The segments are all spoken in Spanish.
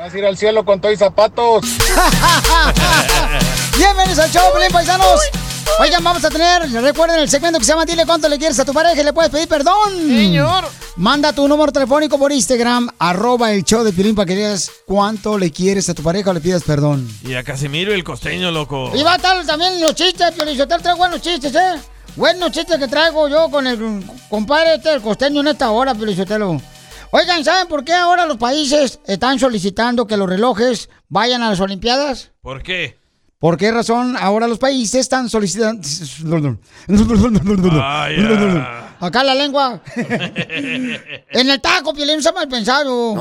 Vas a ir al cielo con todos zapatos. Bienvenidos al show, Pelín Paisanos. Oigan, vamos a tener, recuerden el segmento que se llama Dile cuánto le quieres a tu pareja y le puedes pedir perdón. Señor. Manda tu número telefónico por Instagram, arroba el show de Pilín para que digas cuánto le quieres a tu pareja o le pidas perdón. Y a Casimiro y el costeño, loco. Y va a estar también los chistes, Piolizotel trae buenos chistes, ¿eh? Buenos chistes que traigo yo con el compadre este, el costeño en esta hora, Piolizotelo. Oigan, ¿saben por qué ahora los países están solicitando que los relojes vayan a las Olimpiadas? ¿Por qué? ¿Por qué razón ahora los países están solicitando... Ah. Acá la lengua. en el taco, Piolín, no sea mal pensado.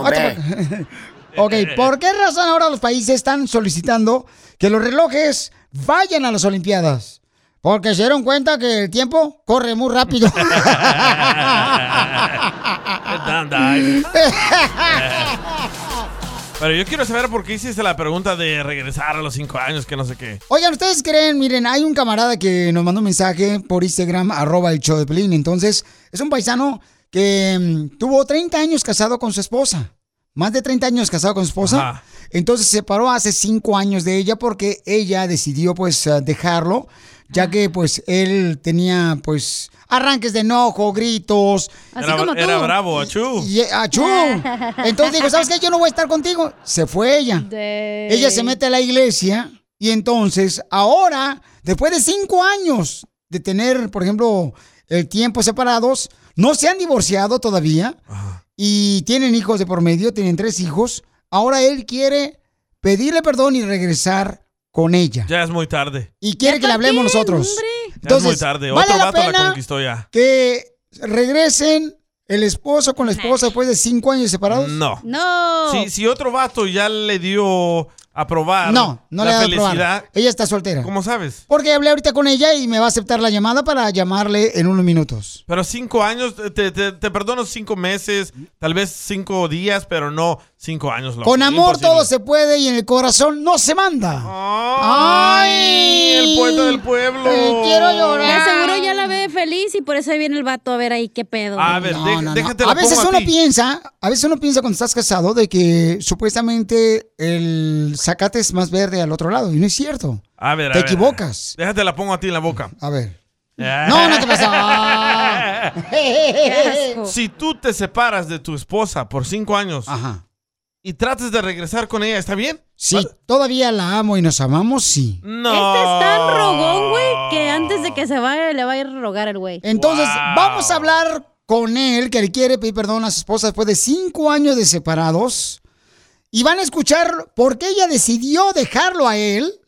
ok, ¿por qué razón ahora los países están solicitando que los relojes vayan a las Olimpiadas? Porque se dieron cuenta que el tiempo corre muy rápido. Pero yo quiero saber por qué hiciste la pregunta de regresar a los cinco años, que no sé qué. Oigan, ¿ustedes creen? Miren, hay un camarada que nos mandó un mensaje por Instagram, arroba el show de Pelín. Entonces, es un paisano que mm, tuvo 30 años casado con su esposa. Más de 30 años casado con su esposa. Ajá. Entonces se separó hace 5 años de ella porque ella decidió pues eh, dejarlo, ya que pues él tenía pues arranques de enojo, gritos. Era, era bravo, achú. Y, achú. Entonces dijo, ¿sabes qué? Yo no voy a estar contigo. Se fue ella. Ella se mete a la iglesia y entonces ahora, después de cinco años de tener, por ejemplo, el tiempo separados, no se han divorciado todavía y tienen hijos de por medio, tienen tres hijos. Ahora él quiere pedirle perdón y regresar con ella. Ya es muy tarde. Y quiere que le hablemos nosotros. Ya es muy tarde. ¿vale Otro la vato la pena conquistó ya. que regresen el esposo con la esposa después de cinco años separados? No. No. Si, si otro vato ya le dio a probar No, no la le felicidad, probar. Ella está soltera. ¿cómo sabes? Porque hablé ahorita con ella y me va a aceptar la llamada para llamarle en unos minutos. Pero cinco años, te, te, te perdono cinco meses, tal vez cinco días, pero no cinco años. loco. Con amor Imposible. todo se puede y en el corazón no se manda. ¡Ay! El poeta del pueblo. Eh, quiero llorar. De seguro ya la ve feliz y por eso ahí viene el vato a ver ahí qué pedo. A ver, No, de- no, no. déjate la A veces uno piensa, a veces uno piensa cuando estás casado de que supuestamente el zacate es más verde al otro lado y no es cierto. A ver, a Te ver. equivocas. Déjate la pongo a ti en la boca. A ver. No, no te pasa. Si tú te separas de tu esposa por cinco años y trates de regresar con ella, ¿está bien? Si todavía la amo y nos amamos, sí. No. Este es tan rogón, güey, que antes de que se vaya le va a ir a rogar el güey. Entonces, vamos a hablar con él, que le quiere pedir perdón a su esposa después de cinco años de separados. Y van a escuchar por qué ella decidió dejarlo a él.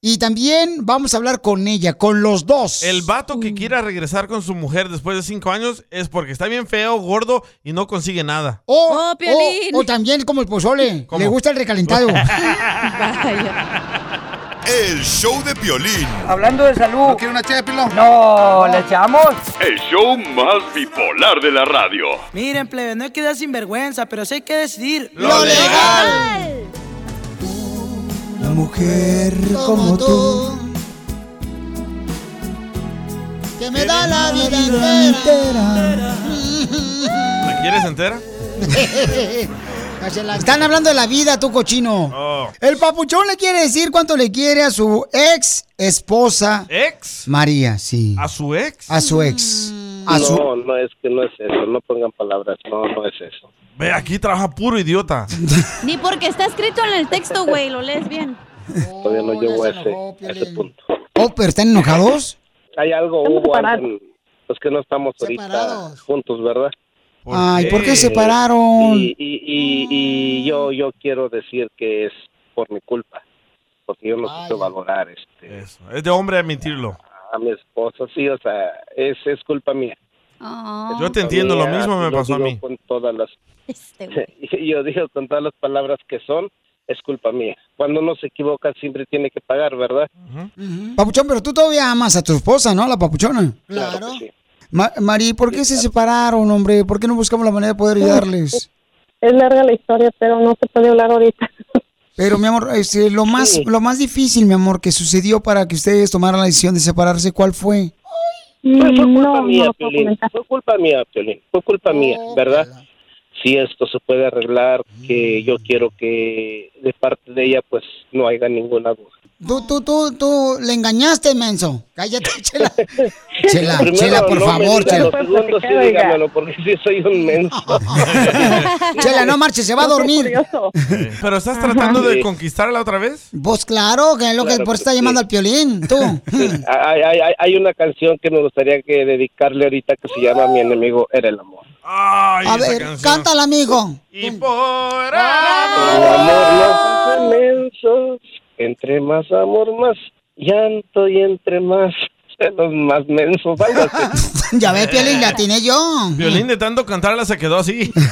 Y también vamos a hablar con ella, con los dos. El vato que quiera regresar con su mujer después de cinco años es porque está bien feo, gordo y no consigue nada. O, Oh, Piolín. o- o también como el pozole, ¿Cómo? le gusta el recalentado. El show de Piolín. Hablando de salud. ¿No quiere una ché de pilón? No, ¿le echamos? El show más bipolar de la radio. Miren, plebe, no hay que dar sinvergüenza, pero sí hay que decidir. ¡Lo legal! Una mujer como tú. Que me da la vida entera. ¿La quieres entera? Están hablando de la vida, tu cochino. Oh. El papuchón le quiere decir cuánto le quiere a su ex esposa. ¿Ex? María, sí. ¿A su ex? A su ex. A su... No, no es que no es eso, no pongan palabras, no, no es eso. Ve, aquí trabaja puro idiota. Ni porque está escrito en el texto, güey, lo lees bien. Todavía no llego a ese, a ese punto. Oh, pero están enojados. Hay algo, en- pues que no estamos ahorita Separados. juntos, ¿verdad? Ay, ¿por qué separaron? Y, y, y, y yo, yo quiero decir que es por mi culpa, porque yo no supe valorar este, Eso. Es de hombre admitirlo. a mi esposa, sí, o sea, es, es culpa mía. Yo te entiendo, lo mismo me pasó a mí. Con todas las, Este, yo digo con todas las palabras que son, es culpa mía. Cuando uno se equivoca siempre tiene que pagar, ¿verdad? Papuchón, pero tú todavía amas a tu esposa, ¿no? La papuchona. Claro. sí. Ma Mari, ¿por qué se separaron, hombre? ¿Por qué no buscamos la manera de poder ayudarles? Es larga la historia, pero no se puede hablar ahorita. Pero, mi amor, este, lo, más, Sí. lo más difícil, mi amor, que sucedió para que ustedes tomaran la decisión de separarse, ¿cuál fue? Fue, fue culpa no, mía, no Piolín. Fue culpa mía, Piolín. Fue culpa mía, ¿verdad? Si esto se puede arreglar, que yo quiero que de parte de ella pues no haya ninguna duda. Tú, tú, tú, tú le engañaste, menso. Cállate, Chela. Chela, Primero, Chela, por no favor, Chela. lo segundo sí dígamelo, porque sí soy un menso. Chela, no marches, se va a dormir. ¿Pero estás tratando de Sí. conquistarla otra vez? Pues claro, que es lo que Claro por eso que está llamando sí. al piolín, tú. hay, hay- hay- hay una canción que me gustaría que dedicarle ahorita que se llama Mi enemigo era el amor. Ay, A ver, canción. cántala, amigo. Y por El amor hace mensos, entre más amor, más llanto y entre más celos, más mensos. Ya ve, piolín, la tiene yo. Violín de tanto cantarla se quedó así.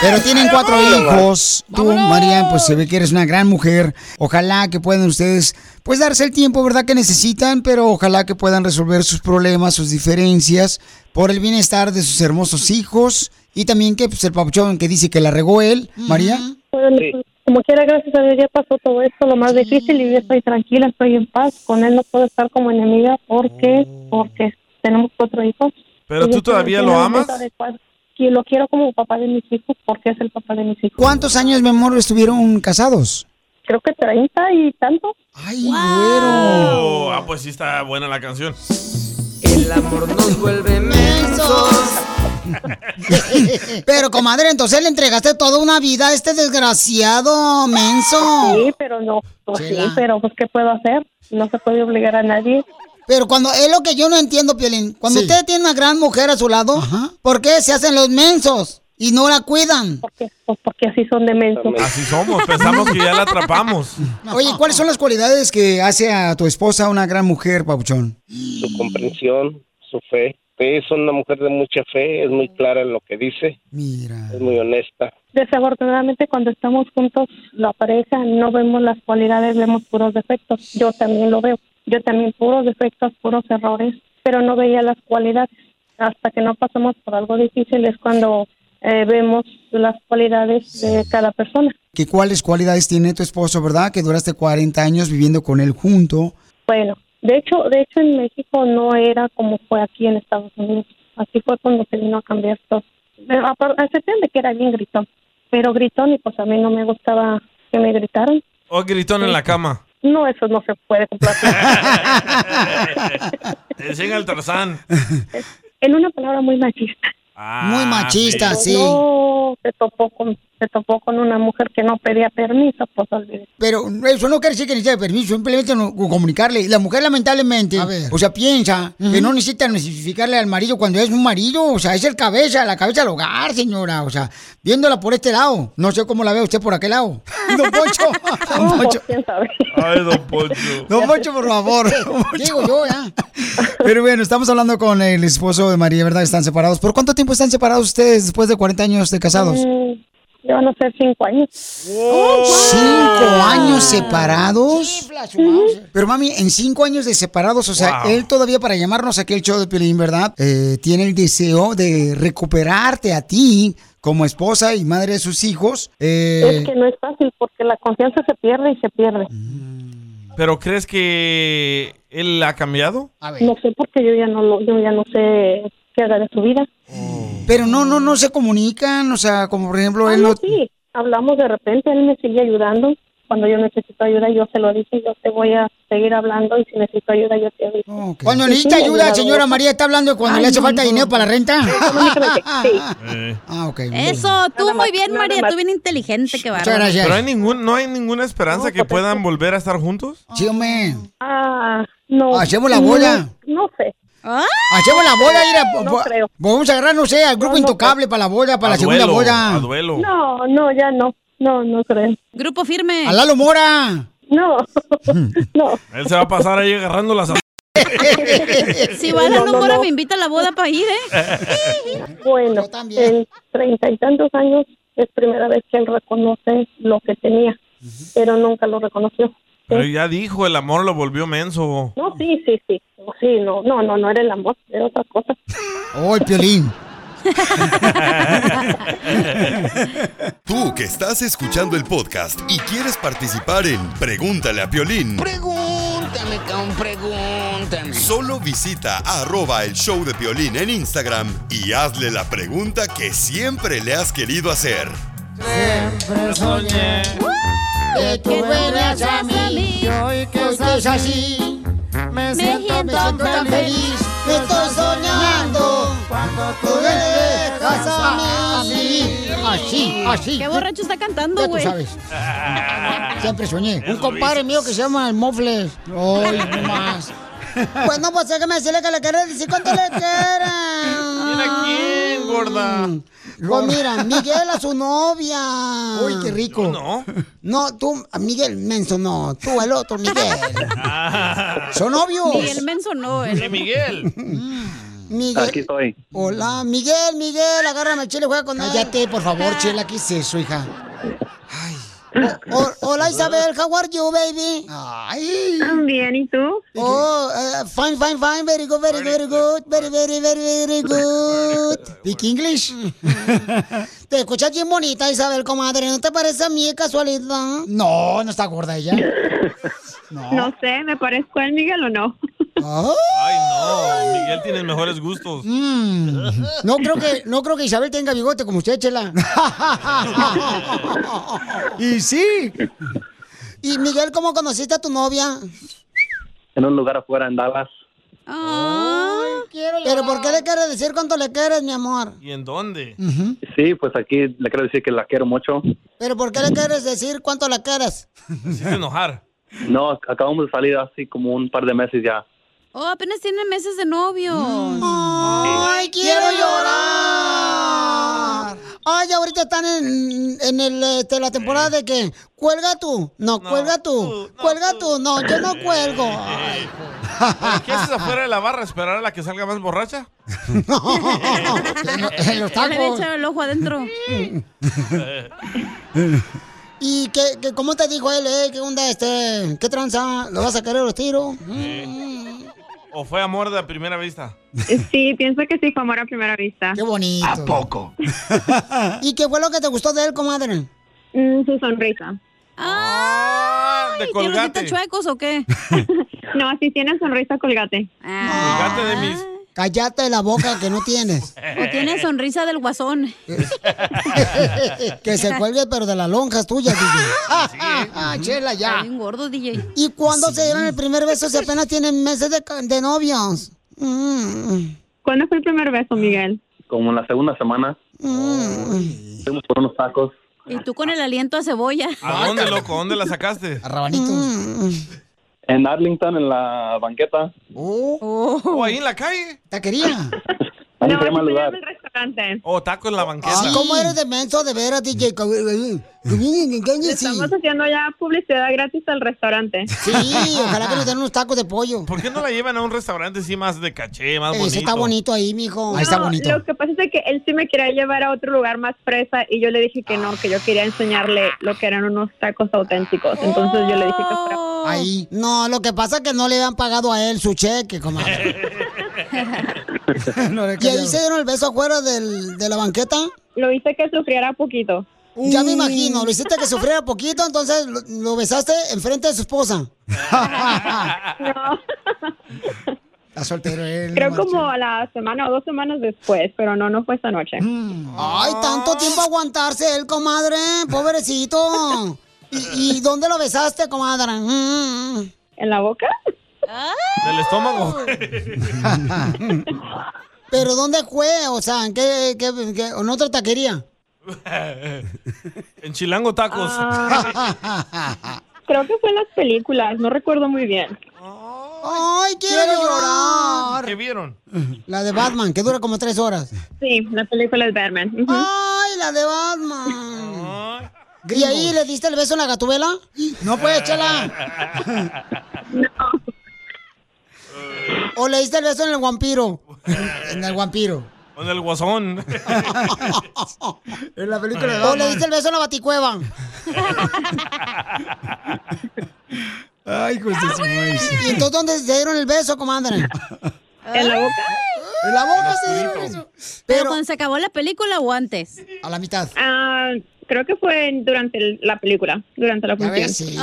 Pero tienen cuatro hijos. Tú, María, pues se ve que eres una gran mujer. Ojalá que puedan ustedes, pues darse el tiempo, ¿verdad? Que necesitan, pero ojalá que puedan resolver sus problemas, sus diferencias, por el bienestar de sus hermosos hijos. Y también que, pues, el papuchón que dice que la regó él, María. Bueno, pues, Como quiera, gracias a Dios ya pasó todo esto, lo más difícil y yo estoy tranquila, estoy en paz. Con él no puedo estar como enemiga porque porque tenemos cuatro hijos. ¿Pero tú todavía lo amas? Y lo quiero como papá de mis hijos porque es el papá de mis hijos. ¿Cuántos años, mi amor, estuvieron casados? Creo que 30 y tanto. Ay, güero. Oh, ah, pues sí está buena la canción. El amor nos vuelve mensos. Pero, comadre, entonces le entregaste toda una vida a este desgraciado menso. Sí, pero no, pues sí, pero pues ¿qué puedo hacer? No se puede obligar a nadie. Pero cuando es lo que yo no entiendo, Piolín. Cuando Sí. usted tiene una gran mujer a su lado, ¿por qué se hacen los mensos y no la cuidan? Pues porque así son de mensos. Así somos, pensamos que ya la atrapamos. Oye, ¿cuáles son las cualidades que hace a tu esposa una gran mujer, Pabuchón? Su comprensión, su fe. Es una mujer de mucha fe, es muy clara en lo que dice. Mira. Es muy honesta. Desafortunadamente cuando estamos juntos, la pareja, no vemos las cualidades, vemos puros defectos. Yo también lo veo. Yo también puros defectos, puros errores, pero no veía las cualidades. Hasta que no pasamos por algo difícil es cuando eh, vemos las cualidades de cada persona. ¿Qué cuáles cualidades tiene tu esposo, verdad? Que duraste 40 años viviendo con él junto. Bueno, de hecho, de hecho en México no era como fue aquí en Estados Unidos. Así fue cuando se vino a cambiar todo. A, excepción de que era bien gritón, pero gritón y pues a mí no me gustaba que me gritaran. O gritón en la cama. No, eso no se puede complacer. Enseña el Tarzán. en una palabra muy machista. Muy machista, sí. No, se topó con se topó con una mujer que no pedía permiso, pues olvídese. Pero eso no quiere decir que necesite permiso, simplemente no- comunicarle. La mujer lamentablemente, o sea, piensa que no necesita notificarle al marido cuando es un marido, o sea, es el cabeza, la cabeza del hogar, señora, o sea, viéndola por este lado. No sé cómo la ve usted por aquel lado. Don Poncho. Don Poncho. Ay, don Poncho. Don Poncho, por favor. Digo yo, ya. Pero bueno, estamos hablando con el esposo de María, ¿verdad? Están separados. ¿Por cuánto tiempo están separados ustedes después de 40 años de casados? Mm, van a ser cinco años. ¿Cinco años separados? Pero mami, en cinco años de separados, o sea, Wow. él todavía para llamarnos aquí el show de Pelín, ¿verdad? Eh, tiene el deseo de recuperarte a ti como esposa y madre de sus hijos. Eh, Es que no es fácil porque la confianza se pierde y se pierde. ¿Pero crees que él ha cambiado? No sé porque yo ya no lo, yo ya no sé qué haga de su vida. Pero no, no, no se comunican, o sea, como por ejemplo Ah, él no, no... sí, hablamos de repente, él me sigue ayudando. Cuando yo necesito ayuda, yo se lo dije, yo te voy a seguir hablando y si necesito ayuda, yo te aviso. Cuando Sí, necesita sí, ayuda, señora María está hablando de cuando Ay, le hace no, falta no. dinero para la renta. Sí. Ah, ok. Eso, tú muy bien, María, tú bien inteligente, que bárbaro. ¿Pero hay ningún, no hay ninguna esperanza que puedan volver a estar juntos? Sí, hombre. Ah, no. Hacemos la bola. No, no sé. Hacemos la boda, mira. No po- creo. Vamos a agarrar, no sé, al grupo intocable para la boda, para la segunda boda. duelo. No, no, ya no. No, no creo. Grupo firme. A Lalo Mora. No, no. Él se va a pasar ahí agarrando las... Si va a No, la no, no. me invita a la boda para ir, ¿eh? Bueno, en treinta y tantos años es primera vez que él reconoce lo que tenía, pero nunca lo reconoció. Pero ya dijo, el amor lo volvió menso. No, sí, sí, sí. No, Sí, no, no, no, no era el amor, era otra cosa. Oh, el piolín. Tú que estás escuchando el podcast y quieres participar en Pregúntale a Piolín, Pregúntame, cabrón, pregúntame. Solo visita arroba el show de violín en Instagram y hazle la pregunta que siempre le has querido hacer. Siempre soñé que tú venías a mí y hoy que es así. Me siento, me siento tan feliz, me estoy soñando cuando tú me dejas a mí. Así, así. Qué borracho está cantando, Ya tú güey. sabes. Siempre soñé. Un compadre mío que se llama el Mofles. Ay, no más. Bueno, pues déjame decirle que le quieres decir cuánto le quieres. ¿Mira quién, gorda? Pues mira, Miguel a su novia. Uy, qué rico. Yo no. No, tú, Miguel Menso, no. Tú, el otro, Miguel. Son novios. Miguel Menso no, Sí, el Miguel. Miguel. Aquí estoy. Hola, Miguel, Miguel, agárrame el chile, juega con él. Cállate, por favor, chela, ¿qué es eso, hija? Ay. Hola, Isabel, how are you, baby? Ay. Bien, ¿y tú? Oh, eh, fine, fine, fine, very good, very good, very good, very, very, very, very good. Speak English. Te escuchas bien bonita, Isabel, comadre. ¿No te parece a mí de casualidad? No, no está gorda ella. No sé, ¿me parezco a él, Miguel, o no? Ay, no. Miguel tiene mejores gustos. Mm, no creo que no creo que Isabel tenga bigote como usted, Chela. y sí. Y Miguel, ¿cómo conociste a tu novia? En un lugar afuera en Dallas. Pero ¿por qué le quieres decir cuánto le quieres, mi amor? ¿Y en dónde? Sí, pues aquí le quiero decir que la quiero mucho. Pero ¿por qué le quieres decir cuánto la quieres? Enojar. No, acabamos de salir así como un par de meses ya. Oh, apenas tienen meses de novio. ¡Ay, quiero llorar! Ay, ahorita están en, en el, este, la temporada de que cuelga tú, no, cuelga tú, cuelga tú, no, yo no cuelgo. Ay, ¿Qué haces afuera de la barra? ¿Esperar a la que salga más borracha? en los le había tacos. echado el ojo adentro. ¿Y qué, qué- cómo te dijo él, eh? ¿Qué onda, este? ¿Qué tranza? ¿Lo vas a querer los tiros? ¿O fue amor de primera vista? Sí, pienso que sí fue amor a primera vista. Qué bonito. ¿A poco? ¿Y qué fue lo que te gustó de él, comadre? Mm, su sonrisa. de ¿Tiene los colgate. chuecos o qué? No, sí tiene sonrisa colgate. Colgate de mis... Cállate la boca que no tienes. O tiene sonrisa del guasón. que se cuelgue, pero de las lonjas tuyas, DJ. Chela, ya. Está bien gordo, DJ. ¿Y cuándo se dieron el primer beso si apenas tienen meses de, novios? Mm, ¿Cuándo fue el primer beso, Miguel? Como en la segunda semana. mm. Fuimos por unos tacos. Y tú con el aliento a cebolla. ¿A dónde, loco? ¿Dónde la sacaste? A rabanitos. En Arlington, en la banqueta. Oh, ¿O ahí en la calle? taquería. No, se llama el lugar. el restaurante. ¿O taco en la banqueta? Ah, ¿Cómo eres de menso de veras, DJ? Le estamos haciendo ya publicidad gratis al restaurante. Sí, ojalá que nos den unos tacos de pollo. ¿Por qué no la llevan a un restaurante así más de caché, más bonito? Ese está bonito ahí, mijo. Ahí No, está bonito. Lo que pasa es que él sí me quería llevar a otro lugar más fresa y yo le dije que no, que yo quería enseñarle lo que eran unos tacos auténticos. Entonces yo le dije que fuera. Ahí. No, lo que pasa es que no le habían pagado a él su cheque, comadre. ¿Y ahí se dieron el beso afuera del, de la banqueta? Lo hice que sufriera poquito. Ya me imagino, lo hiciste que sufriera poquito, entonces lo, lo besaste enfrente de su esposa. No, Está soltero él. creo no como a la semana o dos semanas después, pero no, no fue esta noche. Ay, tanto tiempo aguantarse él, comadre, pobrecito. ¿Y, y dónde lo besaste, comadre? Mm. ¿En la boca? Del estómago. ¿Pero dónde fue? O sea, ¿en qué, qué, qué- en otra taquería? en Chilango Tacos. Ah. Creo que fue en las películas, no recuerdo muy bien. ¡Ay, quiero, llorar! ¿Qué vieron? La de Batman, que dura como tres horas. Sí, la película es Batman. ¡Ay, la de Batman! ¿Y ahí le diste el beso en la gatubela? No puede, chela. ¿O le diste el beso en el vampiro? En el vampiro. Con el guasón. En la película de ¿O le diste el beso en la baticueva? Ay, pues ¿Y entonces dónde se dieron el beso, comadre? ¿En la boca? En la boca se dieron el beso. ¿Pero cuando se acabó la película o antes? A la mitad. Ah, creo que fue durante el- la película, durante la función. sí.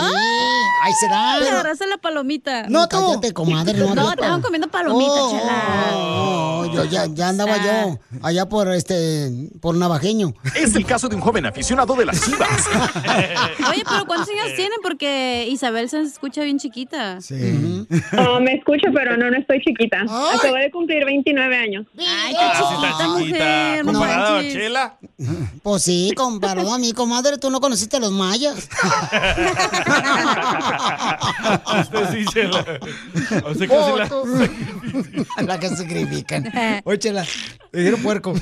Ahí se da. Te agarraste la palomita. No, tú. Cállate, comadre. No, No, no. estaban comiendo palomitas, Oh, chela. oh, yo ya, ya andaba yo allá por este, por Navajeño. Es el caso de un joven aficionado de las chivas. Oye, pero ¿cuántos años tienen? Porque Isabel se escucha bien chiquita. Sí. Oh, me escucho, pero no, no estoy chiquita. Acabo de cumplir 29 años. Ay, Ah, sí está chiquita. ¿Comparada a Chela? Pues sí, comparado a mí, comadre, tú no conociste a los mayas. A usted sí, Chela. A usted casi la... la que sacrifican. Oye, chela, te dieron puerco.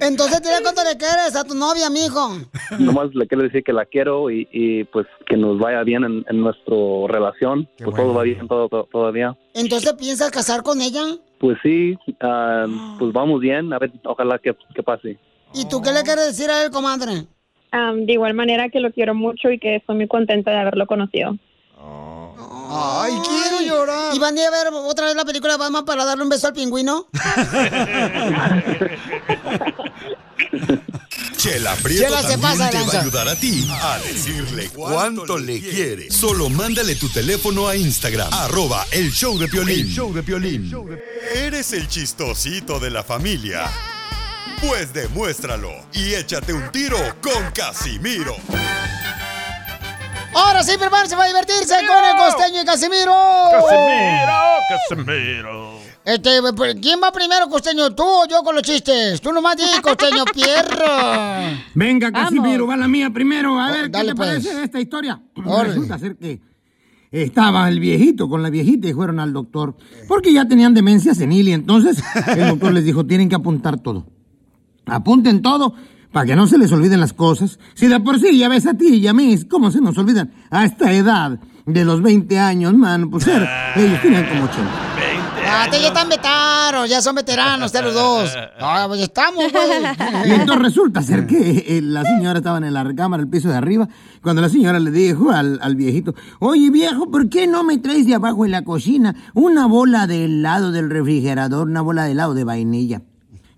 Entonces, dile cuánto le quieres a tu novia, mijo. Nomás le quiero decir que la quiero y, y, pues que nos vaya bien en, en nuestra relación. pues todo va bien todo, todo- todavía. Entonces, ¿piensas casar con ella? Pues sí, ah, pues vamos bien. A ver, ojalá que, que pase. ¿Y tú qué le quieres decir a él, comadre? Am, de igual manera que lo quiero mucho y que estoy muy contenta de haberlo conocido. Ay, quiero llorar. ¿Y van a ir a ver otra vez la película de Batman para darle un beso al pingüino? Chela Prieto Chela se pasa de te va a ayudar a ti a decirle cuánto le quiere. Solo mándale tu teléfono a Instagram, arroba el show de Piolín. El show de Piolín. ¿Eres el chistosito de la familia? Pues demuéstralo y échate un tiro con Casimiro. Ahora sí, prepárense para divertirse con el costeño y Casimiro. Casimiro, Casimiro. Este, pues, ¿quién va primero, costeño? ¿Tú o yo con los chistes? Tú nomás di, costeño, pierro. Venga, Casimiro, va la mía primero. A ver, ¿qué dale, te pues. parece esta historia? Resulta ser que estaba el viejito con la viejita y fueron al doctor. Porque ya tenían demencia senil y entonces el doctor les dijo, tienen que apuntar todo. Apunten todo para que no se les olviden las cosas. Si de por sí ya ves a ti y a mí, ¿cómo se nos olvidan? A esta edad de los 20 años, man, pues era- ellos tenían como 80. Ah, te ya están vetaros, ya son veteranos ustedes los dos. Ah, pues estamos, Y güey. entonces resulta ser que eh, la señora estaba en la recámara, el piso de arriba, cuando la señora le dijo al, al viejito, oye viejo, ¿por qué no me traes de abajo en la cocina una bola de helado del refrigerador, una bola de helado de vainilla?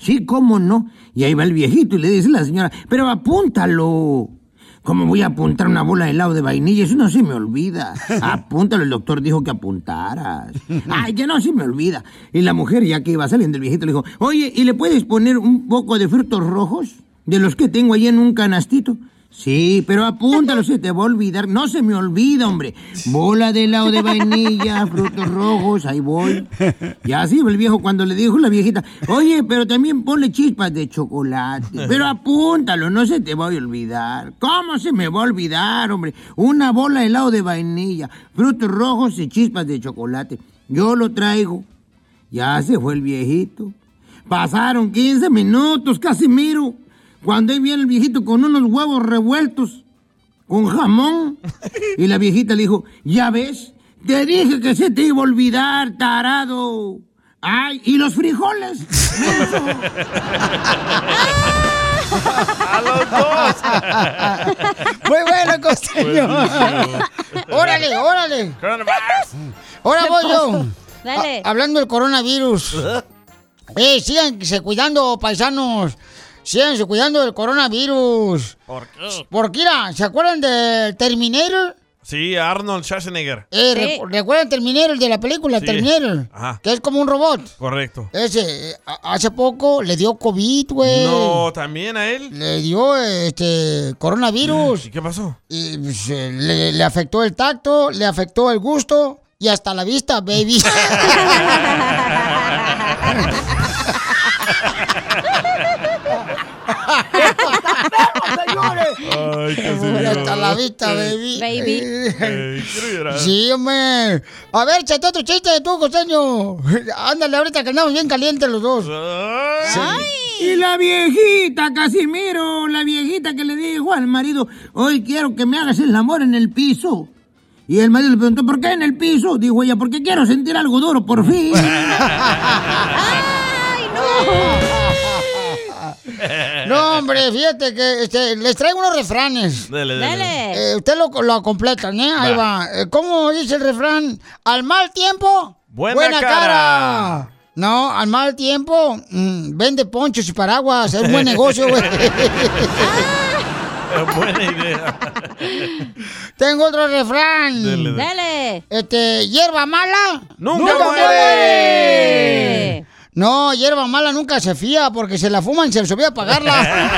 Sí, ¿cómo no? Y ahí va el viejito y le dice a la señora, pero apúntalo. ¿Cómo voy a apuntar una bola de helado de vainilla? Eso no se me olvida. Apúntalo, el doctor dijo que apuntaras. Ay, que no se me olvida. Y la mujer, ya que iba saliendo el viejito, le dijo, oye, ¿y le puedes poner un poco de frutos rojos? De los que tengo ahí en un canastito. Sí, pero apúntalo, se te va a olvidar. No se me olvida, hombre. Bola de helado de vainilla, frutos rojos, ahí voy. Ya así el viejo cuando le dijo la viejita, oye, pero también ponle chispas de chocolate. Pero apúntalo, no se te va a olvidar. ¿Cómo se me va a olvidar, hombre? Una bola de helado de vainilla, frutos rojos y chispas de chocolate. Yo lo traigo. Ya se fue el viejito. Pasaron 15 minutos, Casimiro. Cuando ahí viene el viejito con unos huevos revueltos, con jamón. Y la viejita le dijo, ya ves, te dije que se te iba a olvidar, tarado. Ay, ¿y los frijoles? A los dos. Muy bueno, costeño. órale, órale. Ahora voy yo. Dale. A- hablando del coronavirus. Eh, síganse cuidando, paisanos. Síganse cuidando del coronavirus. ¿Por qué? Porque, mira, ¿se acuerdan de Terminator? Sí, Arnold Schwarzenegger. Eh, recu- ¿Recuerdan Terminator de la película Sí. Terminator? Ajá. Que es como un robot. Correcto. Ese, hace poco le dio COVID, güey. No, también a él. Le dio este coronavirus. ¿Y qué pasó? Y pues, eh, le, le afectó el tacto, le afectó el gusto y hasta la vista, baby. Ay, Y hasta la vista, baby. Baby. Ay, quiero llorar. Sí, hombre. A ver, chate otro chiste de tú, costeño. Ándale, ahorita que andamos bien calientes los dos. Y la viejita, Casimiro, la viejita que le dijo al marido, hoy quiero que me hagas el amor en el piso. Y el marido le preguntó, ¿por qué en el piso? Dijo ella, porque quiero sentir algo duro por fin. No, hombre, fíjate que este, les traigo unos refranes. Dale, dale. Eh, usted lo, lo completan, ¿eh? Ahí va. Eh, ¿Cómo dice el refrán? Al mal tiempo, Buena cara. No, al mal tiempo, mm, vende ponchos y paraguas. Es un buen negocio, güey. Buena idea. Tengo otro refrán. Dele, dele. Dale. Este, hierba mala. ¡Nunca muere! No, hierba mala nunca se fía porque se la fuman y se les olvida pagarla.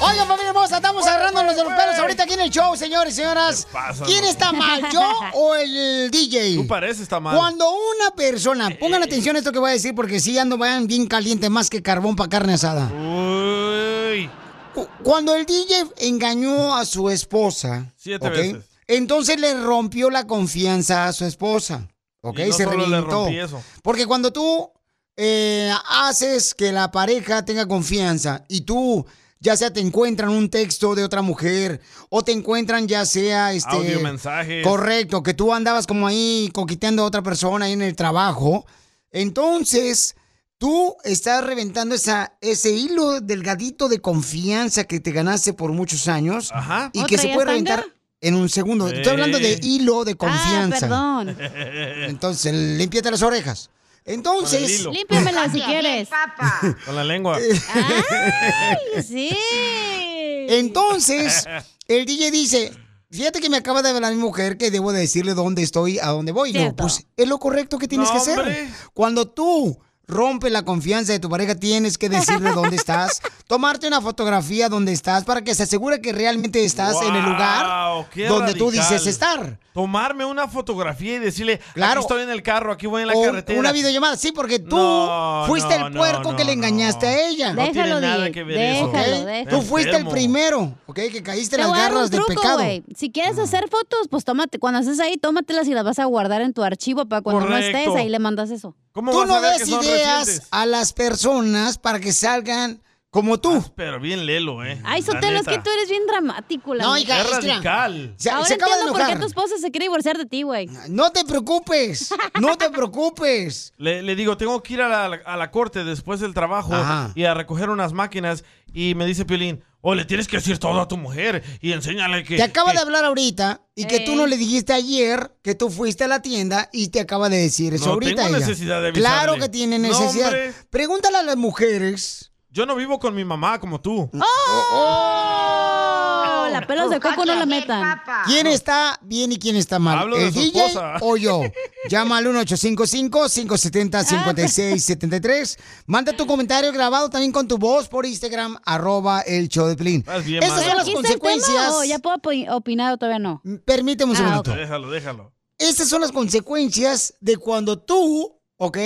Oigan, familia hermosa, estamos agarrándonos de los pelos ahorita aquí en el show, señores y señoras. pasa, ¿Quién está mal, yo o el DJ? Tú pareces está mal. Cuando una persona, pongan atención a esto que voy a decir porque sí ando vayan bien caliente más que carbón para carne asada. Uy. Cu- Cuando el DJ engañó a su esposa, Siete entonces le rompió la confianza a su esposa, ¿ok? Y no Se solo le reventó. eso. Porque cuando tú eh, haces que la pareja tenga confianza y tú ya sea te encuentran un texto de otra mujer o te encuentran ya sea este Audio, mensajes. correcto que tú andabas como ahí coqueteando a otra persona ahí en el trabajo entonces tú estás reventando esa, ese hilo delgadito de confianza que te ganaste por muchos años Ajá. y ¿O que se puede tanga? reventar en un segundo. Estoy hablando de hilo de confianza. Ah, perdón. Entonces, límpiate las orejas. Entonces. Límpiamela si quieres. Con la lengua. Ay, sí. entonces, el DJ dice, fíjate que me acaba de hablar mi mujer que debo de decirle dónde estoy, a dónde voy. No, pues es lo correcto que tienes No, que hacer. hombre. Cuando tú rompes la confianza de tu pareja, tienes que decirle dónde estás, tomarte una fotografía donde estás para que se asegure que realmente estás en el lugar donde tú dices estar. Tomarme una fotografía y decirle, Claro. aquí estoy en el carro, aquí voy en la O carretera. una videollamada, sí, porque tú No, fuiste no, el puerco no, que le engañaste no. a ella. No tiene Déjalo, nada que ver eso. déjalo, ¿ok? déjalo. Tú fuiste el primero, ¿ok? Que caíste en las a garras del pecado. Si quieres hacer fotos, pues tómate, cuando estés ahí, tómatelas y las vas a guardar en tu archivo para cuando no estés, ahí le mandas eso. ¿Cómo Tú vas a no ver des que son a las personas para que salgan como tú. Pero bien lelo, ¿eh? Ay, Sotelo, es que tú eres bien dramático, la No, hija, Es radical. Se, Ahora se acaba de entiendo por qué tu esposa se quiere divorciar de ti, güey. No te preocupes, no te preocupes. Le, le digo, tengo que ir a la, a la corte después del trabajo Ajá. y a recoger unas máquinas. Y me dice Piolín, oh, le tienes que decir todo a tu mujer y enséñale que... Te acaba que- de hablar ahorita y que tú no le dijiste ayer que tú fuiste a la tienda y te acaba de decir eso No ahorita. tengo ella. necesidad de avisarle. Claro que tiene necesidad. Pregúntale a las mujeres. Yo no vivo con mi mamá como tú. ¡Oh! La pelos de coco no la metan. ¿Quién está bien y quién está mal? Hablo de ¿El su DJ esposa. o yo? Llama al 1855-570-5673. Manda tu comentario grabado también con tu voz por Instagram, arroba el show de Plin. Bien, son las ¿Aquí está el tema consecuencias. o ya puedo opi- opinar o todavía no? Permíteme un Ah, segundito. ok. Déjalo, déjalo. Estas son las consecuencias de cuando tú, ¿ok?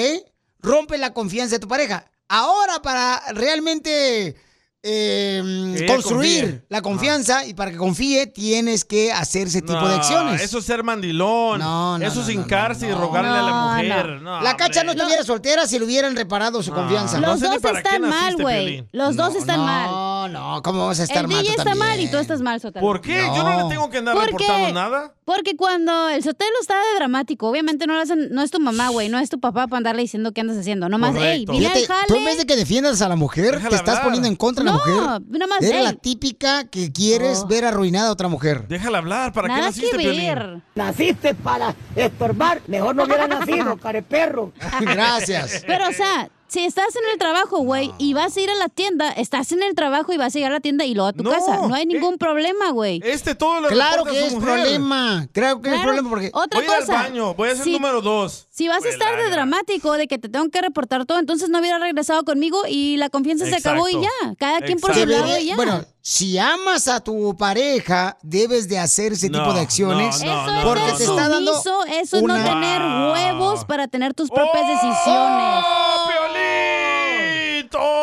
Rompes la confianza de tu pareja. Ahora, para realmente eh, ella construir confíe. la confianza y para que confíe, tienes que hacer ese tipo de acciones. Eso es ser mandilón. No, no, eso es no, hincarse no, y rogarle a la mujer. no. No, la cacha no estuviera soltera si le hubieran reparado su No. confianza. No Los dos están mal, güey. Los dos están no, mal. No, no, ¿cómo vas a estar El mal? DJ tú está mal y tú estás mal, Sotelo. ¿Por qué? Yo no le tengo que andar ¿Por reportando nada. Porque cuando el Sotelo está de dramático, obviamente no, lo hacen, no es tu mamá, güey, no es tu papá para andarle diciendo qué andas haciendo. Nomás, hey, jale. tú en vez de que defiendas a la mujer, te estás poniendo en contra No, mujer. nomás, Eres ey. la típica que quieres Oh. ver arruinada a otra mujer. Déjala hablar. ¿Para qué naciste, que ver. Naciste para estorbar. Mejor no hubiera nacido, careperro. Gracias. Pero, o sea, si estás en el trabajo, güey, y vas a ir a la tienda, estás en el trabajo y vas a ir a la tienda y luego a tu No, casa. No hay eh, ningún problema, güey. Este todo lo Claro que es mujer. problema. Claro que es Claro. problema porque. Otra Voy a ir al cosa. baño. Voy a ser si- número dos. Si vas a estar de dramático de que te tengo que reportar todo, entonces no hubiera regresado conmigo y la confianza se acabó y ya. Cada quien por su lado y ya. bueno, si amas a tu pareja, debes de hacer ese tipo de acciones. no, eso no, es porque te está dando eso es una- no tener huevos para tener tus propias ¡Oh! decisiones. ¡Oh,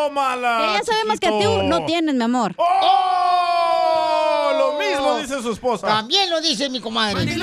¡Tómala! Que ya sabemos que chiquito! tú no tienes, mi amor. ¡Oh! Lo mismo dice su esposa. También lo dice mi comadre.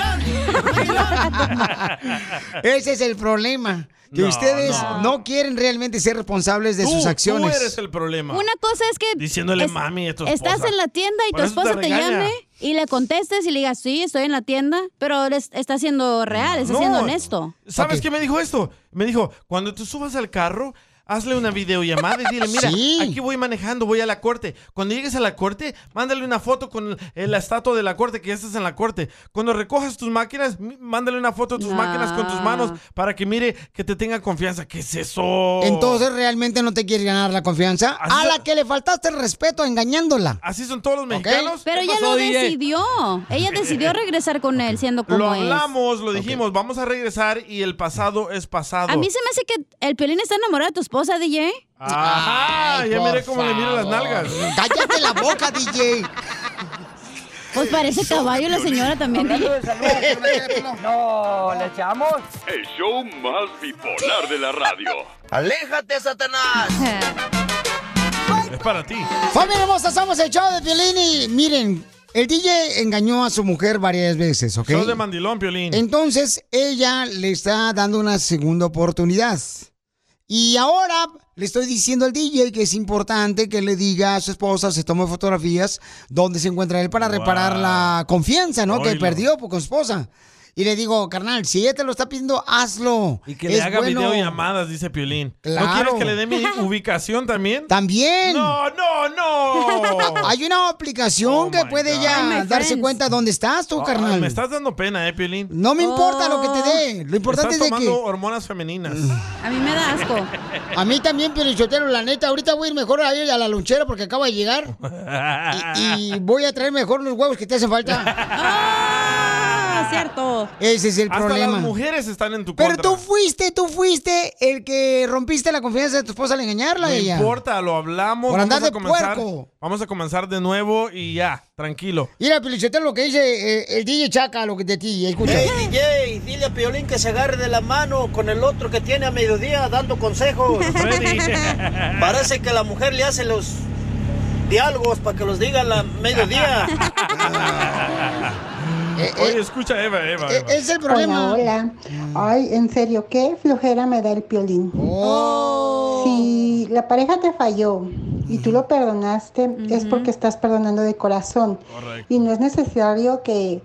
Ese es el problema. Que No, ustedes no. no. quieren realmente ser responsables de Tú- sus acciones. Tú eres el problema. Una cosa es que Diciéndole es- mami a tu estás en la tienda y Por tu te esposa te, llame y le contestes y le digas, sí, estoy en la tienda, pero está siendo real, está No. siendo honesto. ¿Sabes qué me dijo esto? Me dijo, cuando tú subas al carro, hazle una videollamada y dile, mira, Sí. aquí voy manejando, voy a la corte. Cuando llegues a la corte, mándale una foto con la estatua de la corte, que ya estás en la corte. Cuando recojas tus máquinas, mándale una foto de tus máquinas con tus manos para que mire que te tenga confianza. ¿Qué es eso? Entonces, ¿realmente no te quieres ganar la confianza? A la que le faltaste el respeto engañándola. Así son todos los mexicanos. Pero ella lo decidió. Ella decidió regresar con él siendo como Lo es. hablamos, lo dijimos, vamos a regresar y el pasado es pasado. A mí se me hace que el Pelín está enamorado de tu esposa, DJ. Ajá, Ay, ya miré cómo le miro las favor. nalgas. Cállate la boca, DJ. Pues parece caballo la señora también. No, ¿le echamos? El show más bipolar de la radio. ¡Aléjate, Satanás! Es para ti. Familia hermosa, somos el show de Piolín y miren, el DJ engañó a su mujer varias veces, ¿ok? Show de mandilón, Piolín. Entonces, ella le está dando una segunda oportunidad. Y ahora le estoy diciendo al DJ que es importante que le diga a su esposa, se tome fotografías donde se encuentra él para reparar la confianza, ¿no? Que perdió con su esposa. Y le digo, carnal, si ella te lo está pidiendo, hazlo. Y que le Es haga bueno. videollamadas, dice Piolín. ¿No Claro. quieres que le dé mi ubicación también? También. No, no, no. Hay una aplicación que puede God. ya darse friends. cuenta dónde estás tú, carnal. me estás dando pena, eh, Piolín. No me importa lo que te dé. Lo importante Estás es de que... tomando hormonas femeninas. A mí me da asco. A mí también, Pelichotero, la neta. Ahorita voy a ir mejor a ir a la lonchera porque acaba de llegar. Y, y voy a traer mejor los huevos que te hacen falta. Ah, cierto. Ese es el Hasta problema. las mujeres están en tu Pero contra. tú fuiste, tú fuiste el que rompiste la confianza de tu esposa al engañarla No a ella. importa, lo hablamos. Por andar vamos a de comenzar. puerco. Vamos a comenzar de nuevo y ya, tranquilo. Mira, Pelichotero, lo que dice eh, el DJ Chaca, lo que de ti, escucha. Hey DJ, dile a Piolín que se agarre de la mano con el otro que tiene a mediodía dando consejos. Parece que la mujer le hace los diálogos para que los diga a la mediodía. Oye, escucha, Eva, Eva. Eva. Eh, Es el problema. Hola, hola. Ay, en serio, qué flojera me da el piolín. Oh. Si la pareja te falló y tú lo perdonaste, es porque estás perdonando de corazón. Correcto. Y no es necesario que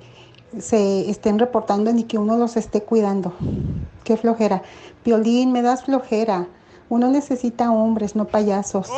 se estén reportando ni que uno los esté cuidando. Qué flojera. Piolín, me das flojera. Uno necesita hombres, no payasos.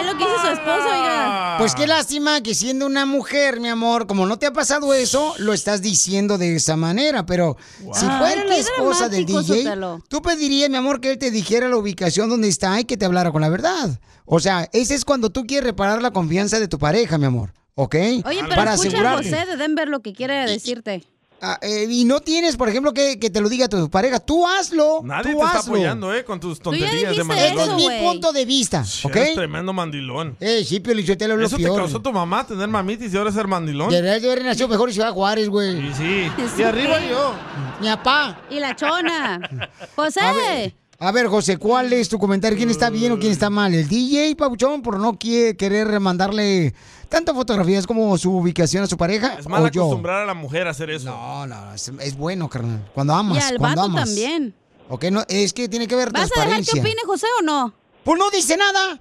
Es lo que hizo su esposo, oiga. Pues qué lástima que siendo una mujer, mi amor, como no te ha pasado eso, lo estás diciendo de esa manera. Pero si fuera la esposa del DJ, tú pedirías, mi amor, que él te dijera la ubicación donde está y que te hablara con la verdad. O sea, ese es cuando tú quieres reparar la confianza de tu pareja, mi amor. ¿Ok? Oye, pero Para escucha a. José de Denver lo que quiere decirte. Ah, eh, y no tienes, por ejemplo, que, que te lo diga tu pareja. Tú hazlo. Nadie tú te está hazlo. apoyando, ¿eh? Con tus tonterías de Este mandilón. es mi punto de vista, ¿ok? Eres tremendo mandilón. Eh, sí, Pio Lichotelo es lo Eso te causó tu mamá tener mamitis y ahora ser mandilón. Deberías de haber nacido mejor en Ciudad Juárez, güey. Sí, sí. Sí. Y arriba yo. Mi papá. Y la chona. José. A ver, a ver, José, ¿cuál es tu comentario? ¿Quién está bien o quién está mal? ¿El DJ Pabuchón por no quiere querer mandarle tantas fotografías como su ubicación a su pareja? Es mal ¿O yo? acostumbrar a la mujer a hacer eso. No, no, es, es bueno, carnal. Cuando amas, Y al cuando vato amas. también. Ok, no, es que tiene que ver ¿Vas a dejar que transparencia. opine José o no? Pues no dice nada.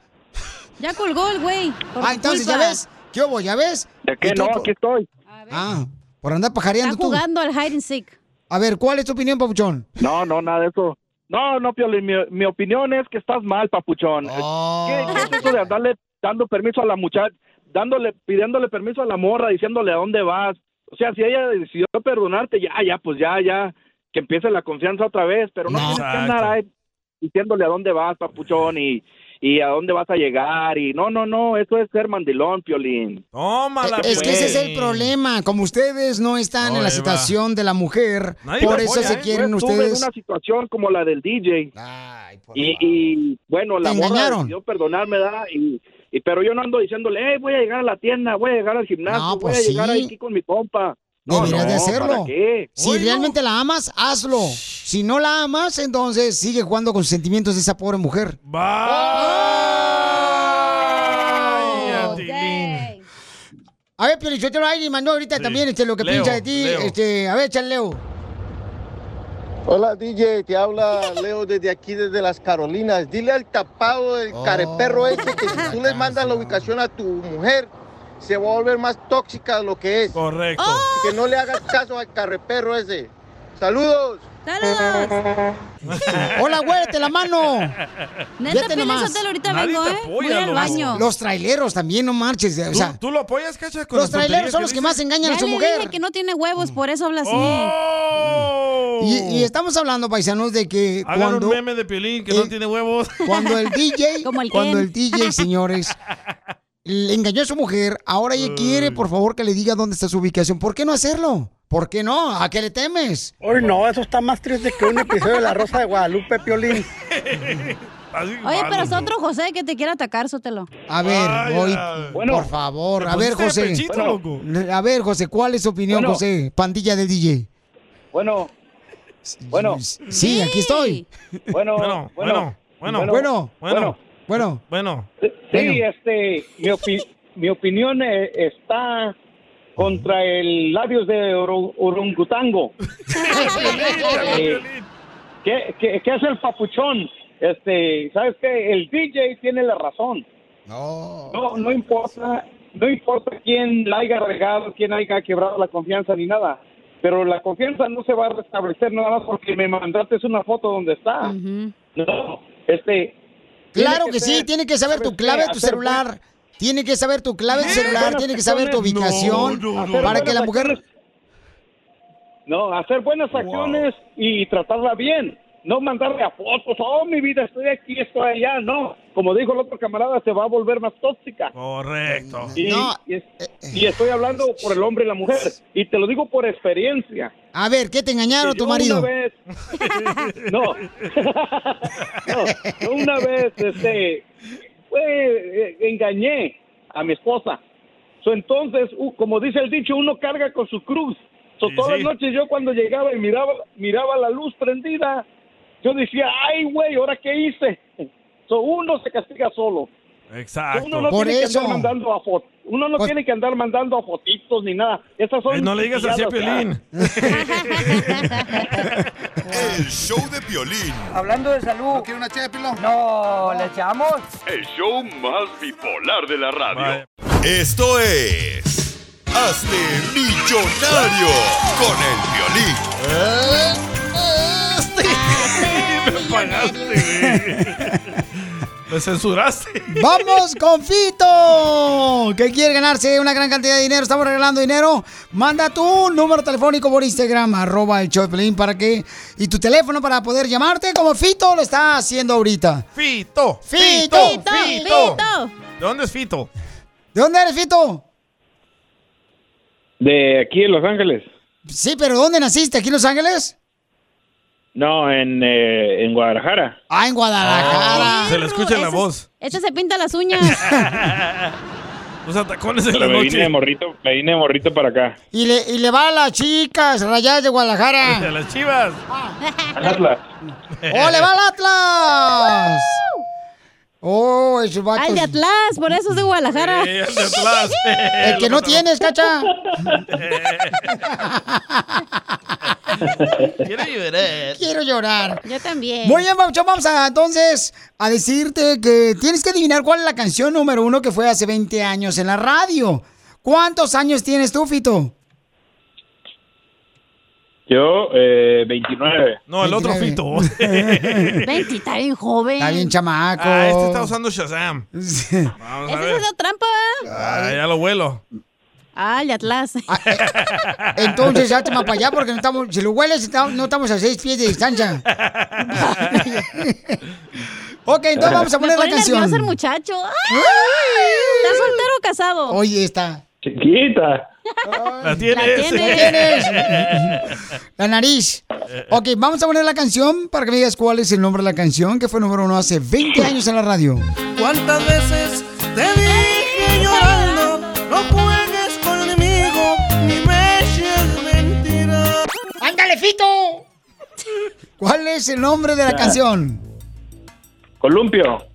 Ya colgó el güey. Ah, entonces, culpa. ¿ya ves? ¿Qué hubo? ¿Ya ves? ¿De qué ¿Y tú no? Aquí estoy. Ah, por andar pajareando Está tú. jugando al hide and seek. A ver, ¿cuál es tu opinión, Pabuchón? No, no, nada de eso. No, no, Piolín, mi, mi opinión es que estás mal, papuchón. Oh. ¿Qué, qué es eso de andarle dando permiso a la muchacha, dándole, pidiéndole permiso a la morra, diciéndole a dónde vas? O sea, si ella decidió perdonarte, ya, ya, pues ya, ya, que empiece la confianza otra vez, pero no, No. tienes que andar ahí diciéndole a dónde vas, papuchón, y, y a dónde vas a llegar, y no, no, no, eso es ser mandilón, Piolín. Tómala, Es que ese es el Piolín. problema. Como ustedes no están No, en la Eva. situación de la mujer, Nadie por eso apoya, se ¿eh? quieren Yo estuve ustedes. en una situación como la del DJ. y, y, bueno, la ¿Te morra engañaron? decidió perdonarme, ¿verdad? Y, y, pero yo no ando diciéndole, hey, voy a llegar a la tienda, voy a llegar al gimnasio, No, voy pues a llegar sí. aquí con mi compa. No, Deberías no, de hacerlo. ¿para qué? Si realmente la amas, hazlo. Si no la amas, entonces sigue jugando con sus sentimientos de esa pobre mujer. Vaya, Tilín. A ver, pero yo te lo aire y mandó ahorita también este, lo que Leo, piensa de ti. Leo. Este, a ver, échale, Leo. Hola DJ, te habla Leo desde aquí, desde las Carolinas. Dile al tapado del careperro ese que si tú les mandas la ubicación a tu mujer, se va a volver más tóxica de lo que es. Correcto. Así que no le hagas caso al careperro ese. Saludos. ¡Saludos! Hola, güey, la mano. Neta, nomás. Sotelo, ahorita Nadie vengo, te ¿eh? apoya, Voy al loco. baño. Los traileros también, no marches. O ¿Tú, sea, tú lo apoyas, Cacha? Con los las traileros tonterías son los que dices? más engañan Ya a su le mujer. dije que no tiene huevos, por eso habla así. Y, y estamos hablando, paisanos, de que Hagan cuando, un meme de Piolín que no tiene huevos. cuando el DJ, Como el cuando Ken. el DJ, señores, le engañó a su mujer, ahora ella quiere, por favor, que le diga dónde está su ubicación. ¿Por qué no hacerlo? ¿Por qué no? ¿A qué le temes? Hoy no, eso está más triste que un episodio de La Rosa de Guadalupe, Piolín. Oye, pero es otro José que te quiere atacar, Sotelo. A ver, voy, Bueno. por favor, a ver, de José. pechito, loco. A ver, José, ¿cuál es su opinión, Bueno. José? Pandilla del DJ. Bueno, bueno. Sí, aquí estoy. Bueno, Bueno, bueno, bueno, bueno, bueno, bueno. bueno. Sí, este, mi, opi- mi opinión eh, está contra el labios de oru- orungutango. Eh, ¿qué, qué, qué hace el papuchón? Este, ¿sabes qué? El DJ tiene la razón. No. No, no importa, no importa quién la haya regado, quién haya quebrado la confianza ni nada. Pero la confianza no se va a restablecer nada más porque me mandaste una foto donde está. No, este. Claro que sí, tiene que saber tu clave de tu Hacer celular. Tiene que saber tu clave de tu Sí, celular, tiene que saber tu ubicación No, no, no. para que la mujer... No, hacer buenas acciones y tratarla bien. No mandarle a fotos, oh, mi vida, estoy aquí, estoy allá. No, como dijo el otro camarada, se va a volver más tóxica. Correcto. Y, y es- y estoy hablando por el hombre y la mujer. Y te lo digo por experiencia. A ver, ¿qué te engañaron tu marido? Una vez, no, no, una vez, este, eh, engañé a mi esposa. So, entonces, uh, como dice el dicho, uno carga con su cruz. So, Sí, todas sí. las noches yo cuando llegaba y miraba, miraba la luz prendida, yo decía, ay, güey, ¿ahora qué hice? So, uno se castiga solo. Exacto. Uno no tiene que andar mandando a fotos. Uno no tiene que andar mandando a fotitos ni nada. Esas son Eh, no le digas así a Piolín. El show de Piolín. Hablando de salud. ¿No quiere una No, ¿le echamos? El show más bipolar de la radio. Esto es. Hazte millonario con el Piolín. Me pagaste, güey. Me censuraste. ¡Vamos con Fito! Que quiere ganarse una gran cantidad de dinero. Estamos regalando dinero. Manda tu número telefónico por Instagram, arroba el Piolín, para que... Y tu teléfono para poder llamarte como Fito lo está haciendo ahorita. Fito. Fito, Fito. Fito. ¿De dónde es Fito? ¿De dónde eres, Fito? De aquí en Los Ángeles. Sí, pero ¿dónde naciste? ¿Aquí en Los Ángeles? No, en, eh, en Guadalajara. Ah, en Guadalajara. Se le escucha la voz. Este se pinta las uñas. Los tacones en la me vine noche. de morrito, me vine de morrito para acá. Y le, y le va a las chicas rayadas de Guadalajara. las chivas. Al Atlas. ¡Oh, le va al Atlas! ¡Oh, esos vatos! Al de Atlas, por eso es de Guadalajara. Sí, el de Atlas. El que no tienes, cacha. Quiero llorar. Quiero llorar. Yo también. Muy bien, Paucho, vamos a entonces a decirte que tienes que adivinar cuál es la canción número uno que fue hace 20 años en la radio. ¿Cuántos años tienes tú, Fito? Yo, eh, 29. No, el otro 29. Fito. 20, está bien joven. Está bien chamaco. Ah, este está usando Shazam. Vamos a Esa ver. es la trampa. Ah, ya lo vuelo. Ah, el de Atlas. Entonces, hazte más para allá porque no estamos, si lo hueles, no estamos a seis pies de distancia. ok, entonces vamos a poner Me la pone canción. el muchacho. ¡Ay! ¿Está soltero o casado? Oye, está. Chiquita. La tienes. La tienes. ¿La tienes? La nariz. Ok, vamos a poner la canción para que me digas cuál es el nombre de la canción que fue número uno hace 20 años en la radio. ¿Cuántas veces te dije llorando? No juegues ¿Cuál es el nombre de la canción? Columpio.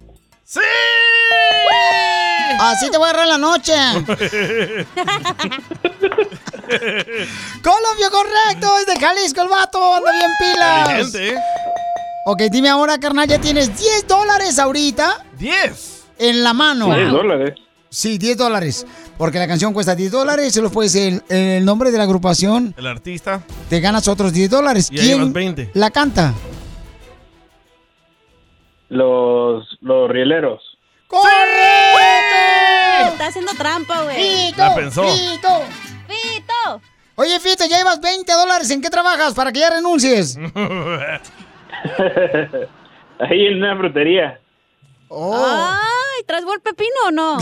¡Sí! Así te voy a agarrar la noche. Colombia, correcto. Es de Jalisco el vato. Anda bien pilas. ¿eh? Ok, dime ahora, carnal, ya tienes 10 dólares ahorita ¡Diez! en la mano. 10 dólares. Sí, 10 dólares. Porque la canción cuesta 10 dólares, se los puedes el, el nombre de la agrupación, El artista. te ganas otros 10 dólares. Y ¿Quién 20. la canta? Los, los rieleros. ¡Correcto! Está haciendo trampa, güey. ¡Fito! La pensó. ¡Fito! ¡Fito! Oye, Fito, ya llevas 20 dólares. ¿En qué trabajas para que ya renuncies? Ahí en una frutería. Oh. Ay, ¿traes buen pepino o no?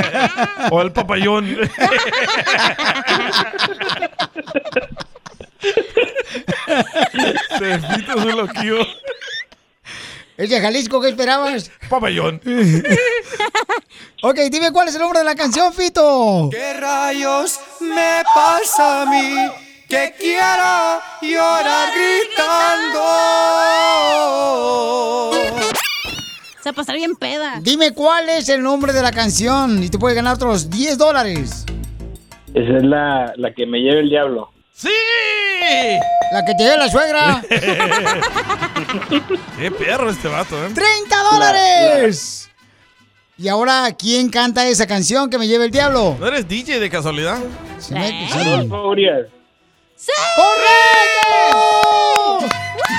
o el papayón. Es un loquillo. ¿Es de Jalisco? ¿Qué esperabas? Papayón. ok, dime cuál es el nombre de la canción, Fito. ¿Qué rayos me pasa a mí? Que quiero llorar gritando. Se va a pasar bien peda. Dime cuál es el nombre de la canción y te puedes ganar otros 10 dólares. Esa es la, la que me lleva el diablo. ¡Sí! La que te dio la suegra. Qué perro este vato, ¿eh? ¡30 dólares! Y ahora, ¿quién canta esa canción que me lleva el diablo? ¿No eres DJ de casualidad? Se me- sí. Urias. ¡Correcto!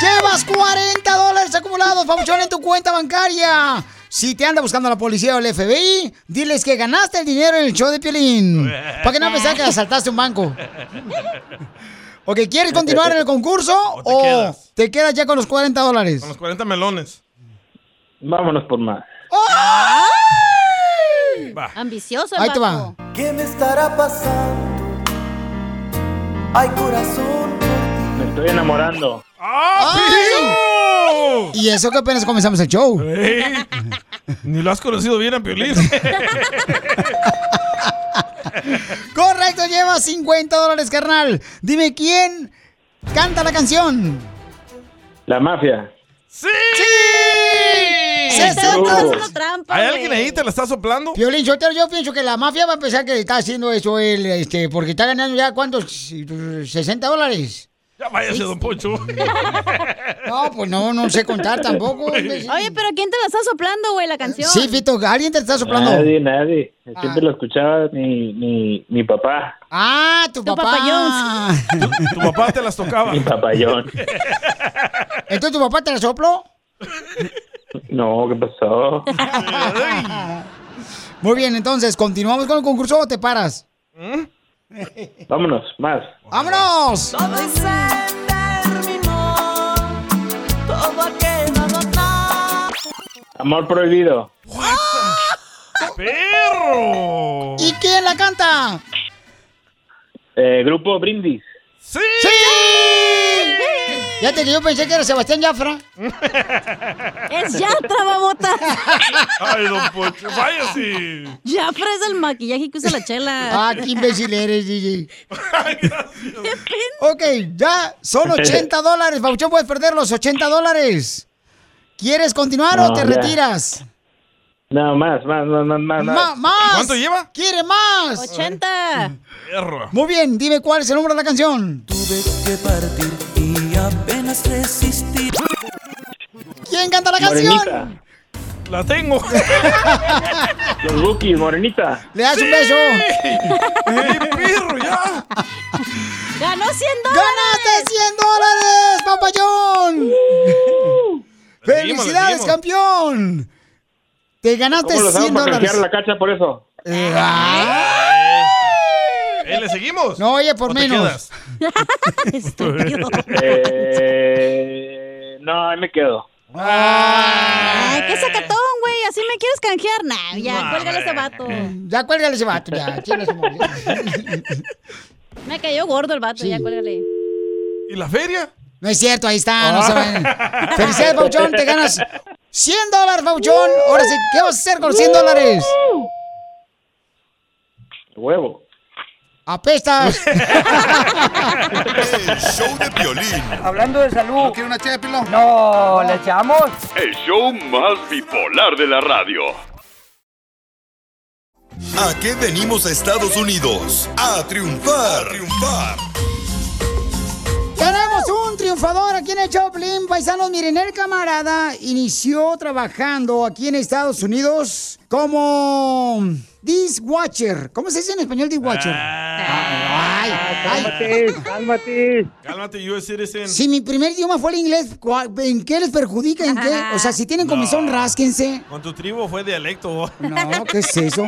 Llevas 40 dólares acumulados, papuchón, en tu cuenta bancaria. Si te anda buscando la policía o el FBI, diles que ganaste el dinero en el show de Piolín. Para que no pensar que asaltaste un banco. Ok, ¿quieres continuar en el concurso o te quedas? te quedas ya con los 40 dólares? Con los 40 melones. Vámonos por más. Va. Ambicioso el Ahí te va. ¿Qué me estará pasando? Ay, corazón. Estoy enamorando. ¡Ay! Y eso que apenas comenzamos el show. Ey, Ni lo has conocido bien a Piolín. Correcto, lleva 50 dólares, carnal. Dime quién canta la canción. La mafia. ¡Sí! ¡Sí! Vato está haciendo trampa, ¿Hay alguien ahí? ¿Te la está soplando? Piolín Sotelo, yo pienso que la mafia va a pensar que está haciendo eso él, este, porque está ganando ya, ¿cuántos? 60 dólares. Ya váyase, don Poncho. No, pues no, no sé contar tampoco. Oye, pero ¿quién te la está soplando, güey, la canción? Sí, Fito, alguien te está soplando. Nadie, nadie. Siempre lo escuchaba mi, mi, mi papá. Ah, tu, Tu papá. Tu papá te las tocaba. Mi papayón. Entonces tu papá te la sopló. No, ¿qué pasó? Muy bien, entonces, ¿continuamos con el concurso o te paras? Vámonos, más. ¡Vámonos! Todo se terminó. Todo ha quedado atrás. Amor prohibido. ¡Perro! ¿Y quién la canta? Eh, grupo Brindis. ¡Sí! ¡Sí! Fíjate que yo pensé que era Sebastián Yafra. Es Yatra, babota. ¡Ay, don Poncho! ¡Váyase! Yatra es el maquillaje que usa la chela. Ah, qué imbécil eres, DJ. Ok, ya son 80 dólares. Pauchón, puedes perder los 80 dólares. ¿Quieres continuar o te ya. retiras? No, más, más, más, más, más. Ma- más. ¿Cuánto lleva? ¿Quiere más? 80. Perro. Muy bien, dime cuál es el nombre de la canción. Tuve que partir apenas resistí. ¿Quién canta la canción? Morenita. La tengo. Los Bookies, Morenita. Le das un beso. ¡Eh, perro, ya! Ganó 100 dólares. ¡Ganaste 100 dólares, papayón! ¡Felicidades, dimos. campeón! Te ganaste ¿Cómo lo 100 hacemos para dólares. canjear la cacha por eso? Eh, ah. ¿Eh, ¿Le seguimos? No, oye, por ¿O te menos. Estúpido. Eh, no, ahí me quedo. Ay, qué sacatón, güey. Así me quieres canjear. Nah, ya, Nah, cuélgale ese vato. Ya cuélgale ese vato, ya. Me cayó gordo el vato, ya cuélgale. ¿Y la feria? No es cierto, ahí está, no se vayan. Felicidades, Pauchón, te ganas 100 dólares, Pauchón. Ahora sí, ¿qué vas a hacer con los 100 dólares? Huevo. Apestas. El show de Piolín. Hablando de salud. ¿No quiere una ché de pilón? No, ¿le echamos? El show más bipolar de la radio. ¿A qué venimos a Estados Unidos? A triunfar. A triunfar. Triunfador aquí en el Choplin, paisanos. Miren, el camarada inició trabajando aquí en Estados Unidos como dishwatcher. ¿Cómo se dice en español dishwatcher? Ah. Ay, Cálmate, cálmate. Cálmate, US Citizen. Si mi primer idioma fue el inglés, ¿cuál- ¿en qué les perjudica? ¿En qué? O sea, si tienen comezón, No. rásquense. Con tu tribu fue dialecto. No, ¿qué es eso?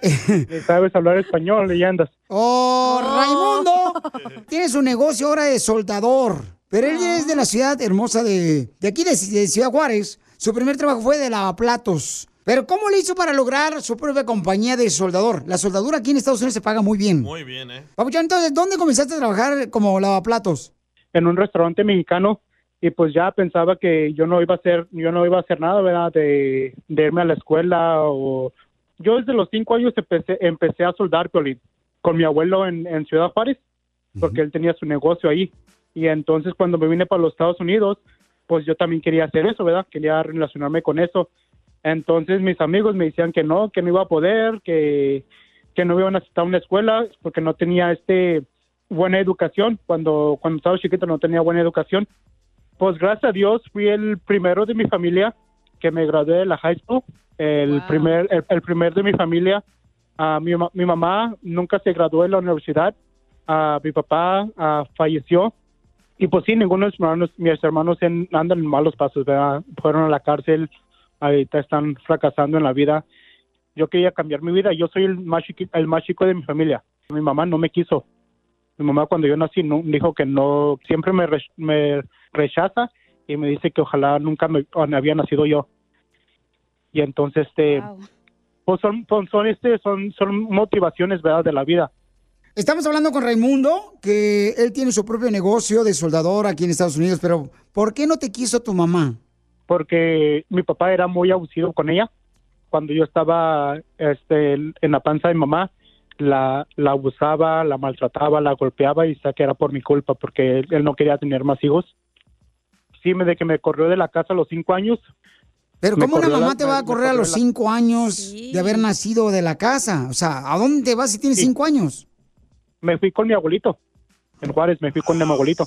Sabes hablar español, leyendas. Oh, Raimundo tiene su negocio ahora de soldador. Pero él es de la ciudad hermosa de, de aquí, de, de Ciudad Juárez. Su primer trabajo fue de lavaplatos. Pero ¿cómo le hizo para lograr su propia compañía de soldador? La soldadura aquí en Estados Unidos se paga muy bien. Muy bien, ¿eh? Papuchón, entonces, ¿dónde comenzaste a trabajar como lavaplatos? en un restaurante mexicano y pues ya pensaba que yo no iba a hacer yo no iba a hacer nada verdad de, de irme a la escuela o yo desde los cinco años empecé empecé a soldar Piolín, con mi abuelo en, en Ciudad Juárez porque él tenía su negocio ahí y entonces cuando me vine para los Estados Unidos pues yo también quería hacer eso verdad quería relacionarme con eso entonces mis amigos me decían que no que no iba a poder que que no iba a necesitar una escuela porque no tenía este buena educación. Cuando, cuando estaba chiquito no tenía buena educación. Pues gracias a Dios fui el primero de mi familia que me gradué de la high school. El primer, el, el primer de mi familia. Ah, mi, mi mamá nunca se graduó de la universidad. Ah, mi papá ah, falleció. Y pues sí, ninguno de mis hermanos, mis hermanos en- andan en malos pasos, ¿verdad? Fueron a la cárcel, ahorita están fracasando en la vida. Yo quería cambiar mi vida. Yo soy el más, chiqui- el más chico de mi familia. Mi mamá no me quiso. Mi mamá cuando yo nací no, dijo que no, siempre me, re- me rechaza y me dice que ojalá nunca me, me había nacido yo. Y entonces, este, pues son, son, son, este, son, son motivaciones, ¿verdad? De la vida. Estamos hablando con Raimundo, que él tiene su propio negocio de soldador aquí en Estados Unidos, pero ¿por qué no te quiso tu mamá? porque mi papá era muy abusivo con ella. Cuando yo estaba este, en la panza de mi mamá, la, la abusaba, la maltrataba, la golpeaba y sé que era por mi culpa porque él, él no quería tener más hijos. Sí, me de que me corrió de la casa a los cinco años. Pero ¿cómo una la- mamá te va a correr a los la- cinco años de haber nacido de la casa? O sea, ¿a dónde te vas si tienes cinco años? Me fui con mi abuelito. En Juárez me fui con mi abuelito.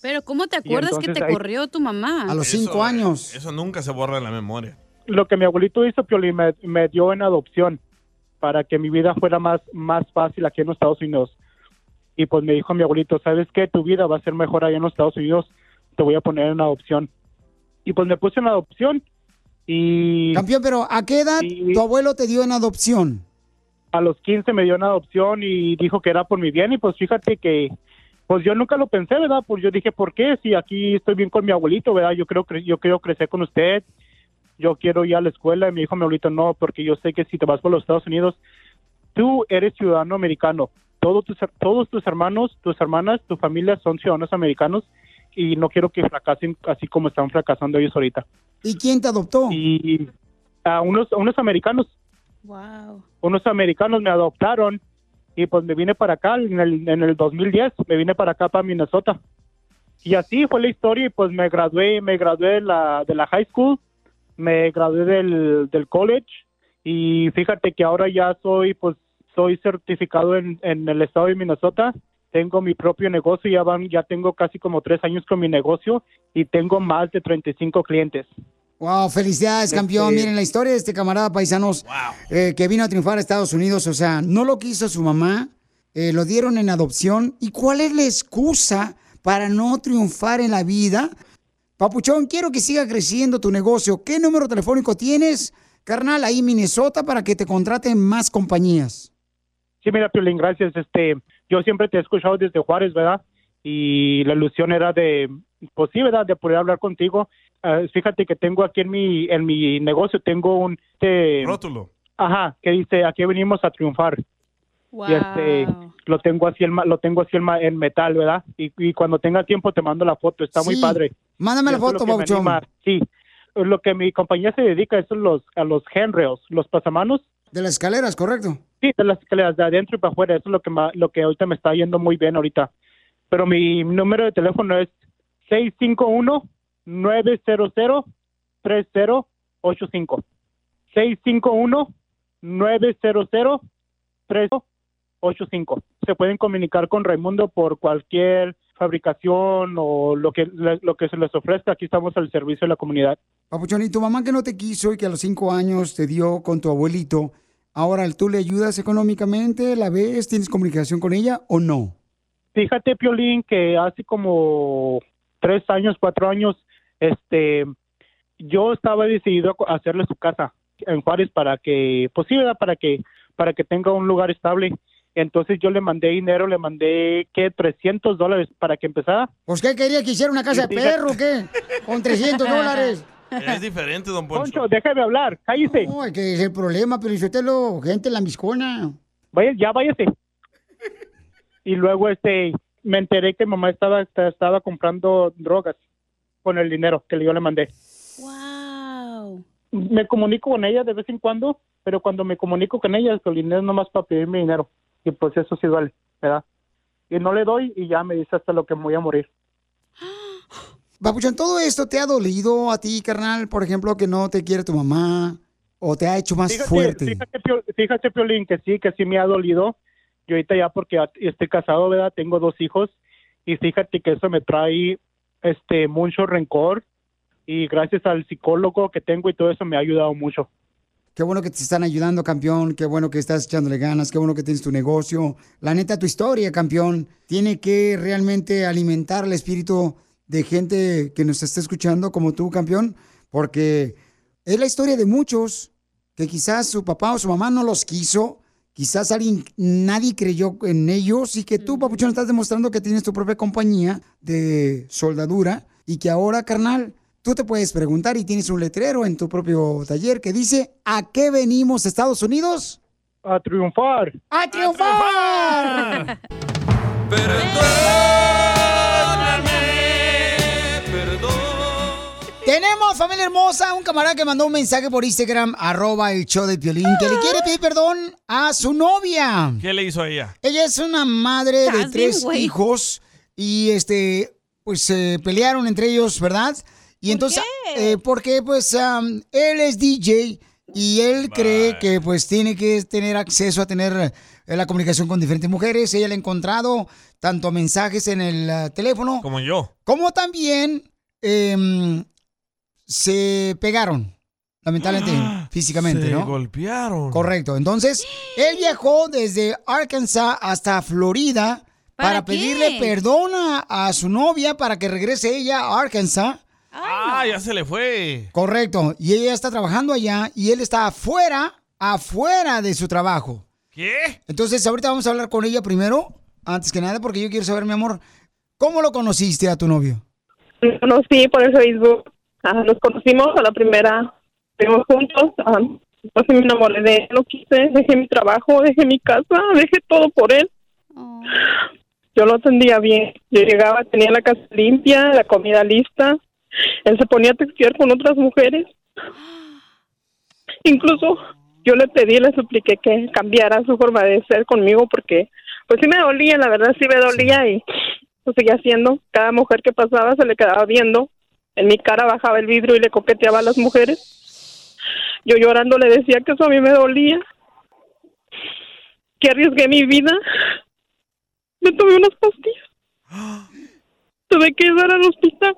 Pero ¿cómo te acuerdas que te ahí- corrió tu mamá? Eso, años. Eso nunca se borra en la memoria. Lo que mi abuelito hizo, Piolín, me, me dio en adopción para que mi vida fuera más, más fácil aquí en los Estados Unidos. Y pues me dijo mi abuelito, ¿sabes qué? Tu vida va a ser mejor allá en los Estados Unidos, te voy a poner en adopción. Y pues me puse en adopción y... Campeón, pero ¿a qué edad tu abuelo te dio en adopción? A los 15 me dio en adopción y dijo que era por mi bien y pues fíjate que pues yo nunca lo pensé, ¿verdad? Pues yo dije, ¿por qué? Si aquí estoy bien con mi abuelito, ¿verdad? Yo creo que yo quiero crecer con usted. Yo quiero ir a la escuela y me dijo mi abuelito, "No, porque yo sé que si te vas por los Estados Unidos, tú eres ciudadano americano. Todos tus todos tus hermanos, tus hermanas, tu familia son ciudadanos americanos y no quiero que fracasen así como están fracasando ellos ahorita." ¿Y quién te adoptó? Y a unos a unos americanos Unos americanos me adoptaron y pues me vine para acá en el, en el 2010, me vine para acá, para Minnesota. Y así fue la historia y pues me gradué, me gradué de la, de la high school, me gradué del, del college y fíjate que ahora ya soy, pues soy certificado en, en el estado de Minnesota, tengo mi propio negocio, ya van, ya tengo casi como tres años con mi negocio y tengo más de 35 clientes. Wow, felicidades, Este- campeón. Miren la historia de este camarada paisanos eh, que vino a triunfar a Estados Unidos. O sea, no lo quiso su mamá, eh, lo dieron en adopción. ¿Y cuál es la excusa para no triunfar en la vida? Papuchón, quiero que siga creciendo tu negocio. ¿Qué número telefónico tienes, carnal, ahí en Minnesota para que te contraten más compañías? Sí, mira, Piolín, gracias. Este, yo siempre te he escuchado desde Juárez, ¿verdad? Y la ilusión era de, pues sí, ¿verdad? De poder hablar contigo. Ah, fíjate que tengo aquí en mi, en mi negocio, tengo un... Este, Rótulo. Ajá, que dice, aquí venimos a triunfar. Y este, lo tengo así, en, ma- lo tengo así ma- en metal, ¿verdad? Y, y cuando tenga tiempo te mando la foto, está muy padre. Mándame la foto, anima. Sí, lo que mi compañía se dedica es a los, a los handrails, los pasamanos. De las escaleras, correcto. Sí, de las escaleras de adentro y para afuera, eso es lo que, ma- lo que ahorita me está yendo muy bien ahorita. Pero mi número de teléfono es 651-900-3085. 651-900-3085. Se pueden comunicar con Raimundo por cualquier fabricación o lo que, lo que se les ofrezca. Aquí estamos al servicio de la comunidad. Papuchón, y tu mamá que no te quiso y que a los cinco años te dio con tu abuelito, Ahora, ¿tú le ayudas económicamente? ¿La ves? ¿Tienes comunicación con ella o no? Fíjate, Piolín, que hace como tres años, cuatro años, este, yo estaba decidido a hacerle su casa en Juárez para que, pues sí, ¿verdad? Para que, para que tenga un lugar estable. Entonces yo le mandé dinero, le mandé, ¿qué? 300 dólares para que empezara. ¿Pues qué quería que hiciera una casa de perro o qué? Con 300 dólares. Es diferente, don Poncho. Poncho, déjame hablar, cállese. No, es que es el problema, pero usted lo, gente la miscona. Vaya, ya váyase. Y luego este me enteré que mamá estaba estaba comprando drogas con el dinero que yo le mandé. Wow. Me comunico con ella de vez en cuando, pero cuando me comunico con ella, el dinero es nomás para pedirme dinero. Y pues eso sí duele, ¿verdad? Y no le doy y ya me dice hasta lo que me voy a morir. Papuchón, ¿todo esto te ha dolido a ti, carnal? Por ejemplo, que no te quiere tu mamá o te ha hecho más Fíjate, fuerte. Fíjate, Pio- fíjate, Piolín, que sí, que sí me ha dolido. Yo ahorita ya porque estoy casado, ¿verdad? Tengo dos hijos y fíjate que eso me trae este mucho rencor y gracias al psicólogo que tengo y todo eso me ha ayudado mucho. Qué bueno que te están ayudando, campeón. Qué bueno que estás echándole ganas. Qué bueno que tienes tu negocio. La neta, tu historia, campeón, tiene que realmente alimentar el espíritu de gente que nos está escuchando como tú, campeón, porque es la historia de muchos que quizás su papá o su mamá no los quiso. Quizás alguien, nadie creyó en ellos y que tú, papuchón, estás demostrando que tienes tu propia compañía de soldadura y que ahora, carnal, tú te puedes preguntar y tienes un letrero en tu propio taller que dice, ¿a qué venimos Estados Unidos? A triunfar. ¡A triunfar! Tenemos, familia hermosa, un camarada que mandó un mensaje por Instagram, arroba el show de Piolín, que le quiere pedir perdón a su novia. ¿Qué le hizo a ella? Ella es una madre de bien, tres hijos y este, pues se pelearon entre ellos, ¿verdad? Y entonces, eh, porque pues am, él es DJ y él cree que pues tiene que tener acceso a tener eh, la comunicación con diferentes mujeres. Ella le ha encontrado tanto mensajes en el ah, teléfono Como yo. como también em, se pegaron, lamentablemente, físicamente, Se ¿no? golpearon. Correcto. Entonces, él viajó desde Arkansas hasta Florida para, pedirle perdón a, a su novia para que regrese ella a Arkansas. Ah, ya se le fue. Correcto. Y ella está trabajando allá y él está afuera, afuera de su trabajo. ¿Qué? Entonces, ahorita vamos a hablar con ella primero, antes que nada, porque yo quiero saber, mi amor, ¿cómo lo conociste a tu novio? Lo conocí por el Facebook. Ajá, nos conocimos a la primera. Estuvimos juntos. Después me enamoré de él. Lo quise. Dejé mi trabajo, dejé mi casa, dejé todo por él. Yo lo atendía bien. Yo llegaba, tenía la casa limpia, la comida lista. Él se ponía a textear con otras mujeres. Incluso yo le pedí, le supliqué que cambiara su forma de ser conmigo porque pues sí me dolía, la verdad sí me dolía y lo seguía haciendo. Cada mujer que pasaba se le quedaba viendo. En mi cara bajaba el vidrio y le coqueteaba a las mujeres. Yo llorando le decía que eso a mí me dolía. Que arriesgué mi vida. Me tomé unas pastillas. Tuve que dar al hospital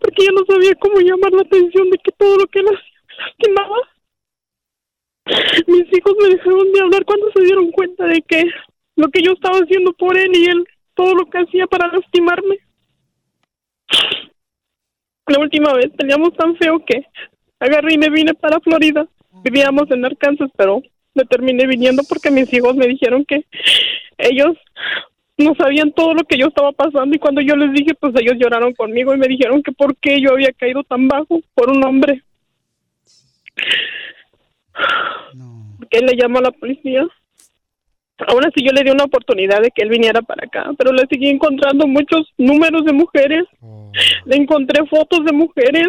porque yo no sabía cómo llamar la atención de que todo lo que él hacía me lastimaba. Mis hijos me dejaron de hablar cuando se dieron cuenta de que lo que yo estaba haciendo por él y él todo lo que hacía para lastimarme. La última vez teníamos tan feo que agarré y me vine para Florida. Vivíamos en Arkansas, pero me terminé viniendo porque mis hijos me dijeron que ellos no sabían todo lo que yo estaba pasando y cuando yo les dije, pues ellos lloraron conmigo y me dijeron que por qué yo había caído tan bajo por un hombre. Que él le llamó a la policía. Aún así yo le di una oportunidad de que él viniera para acá, pero le seguí encontrando muchos números de mujeres, le encontré fotos de mujeres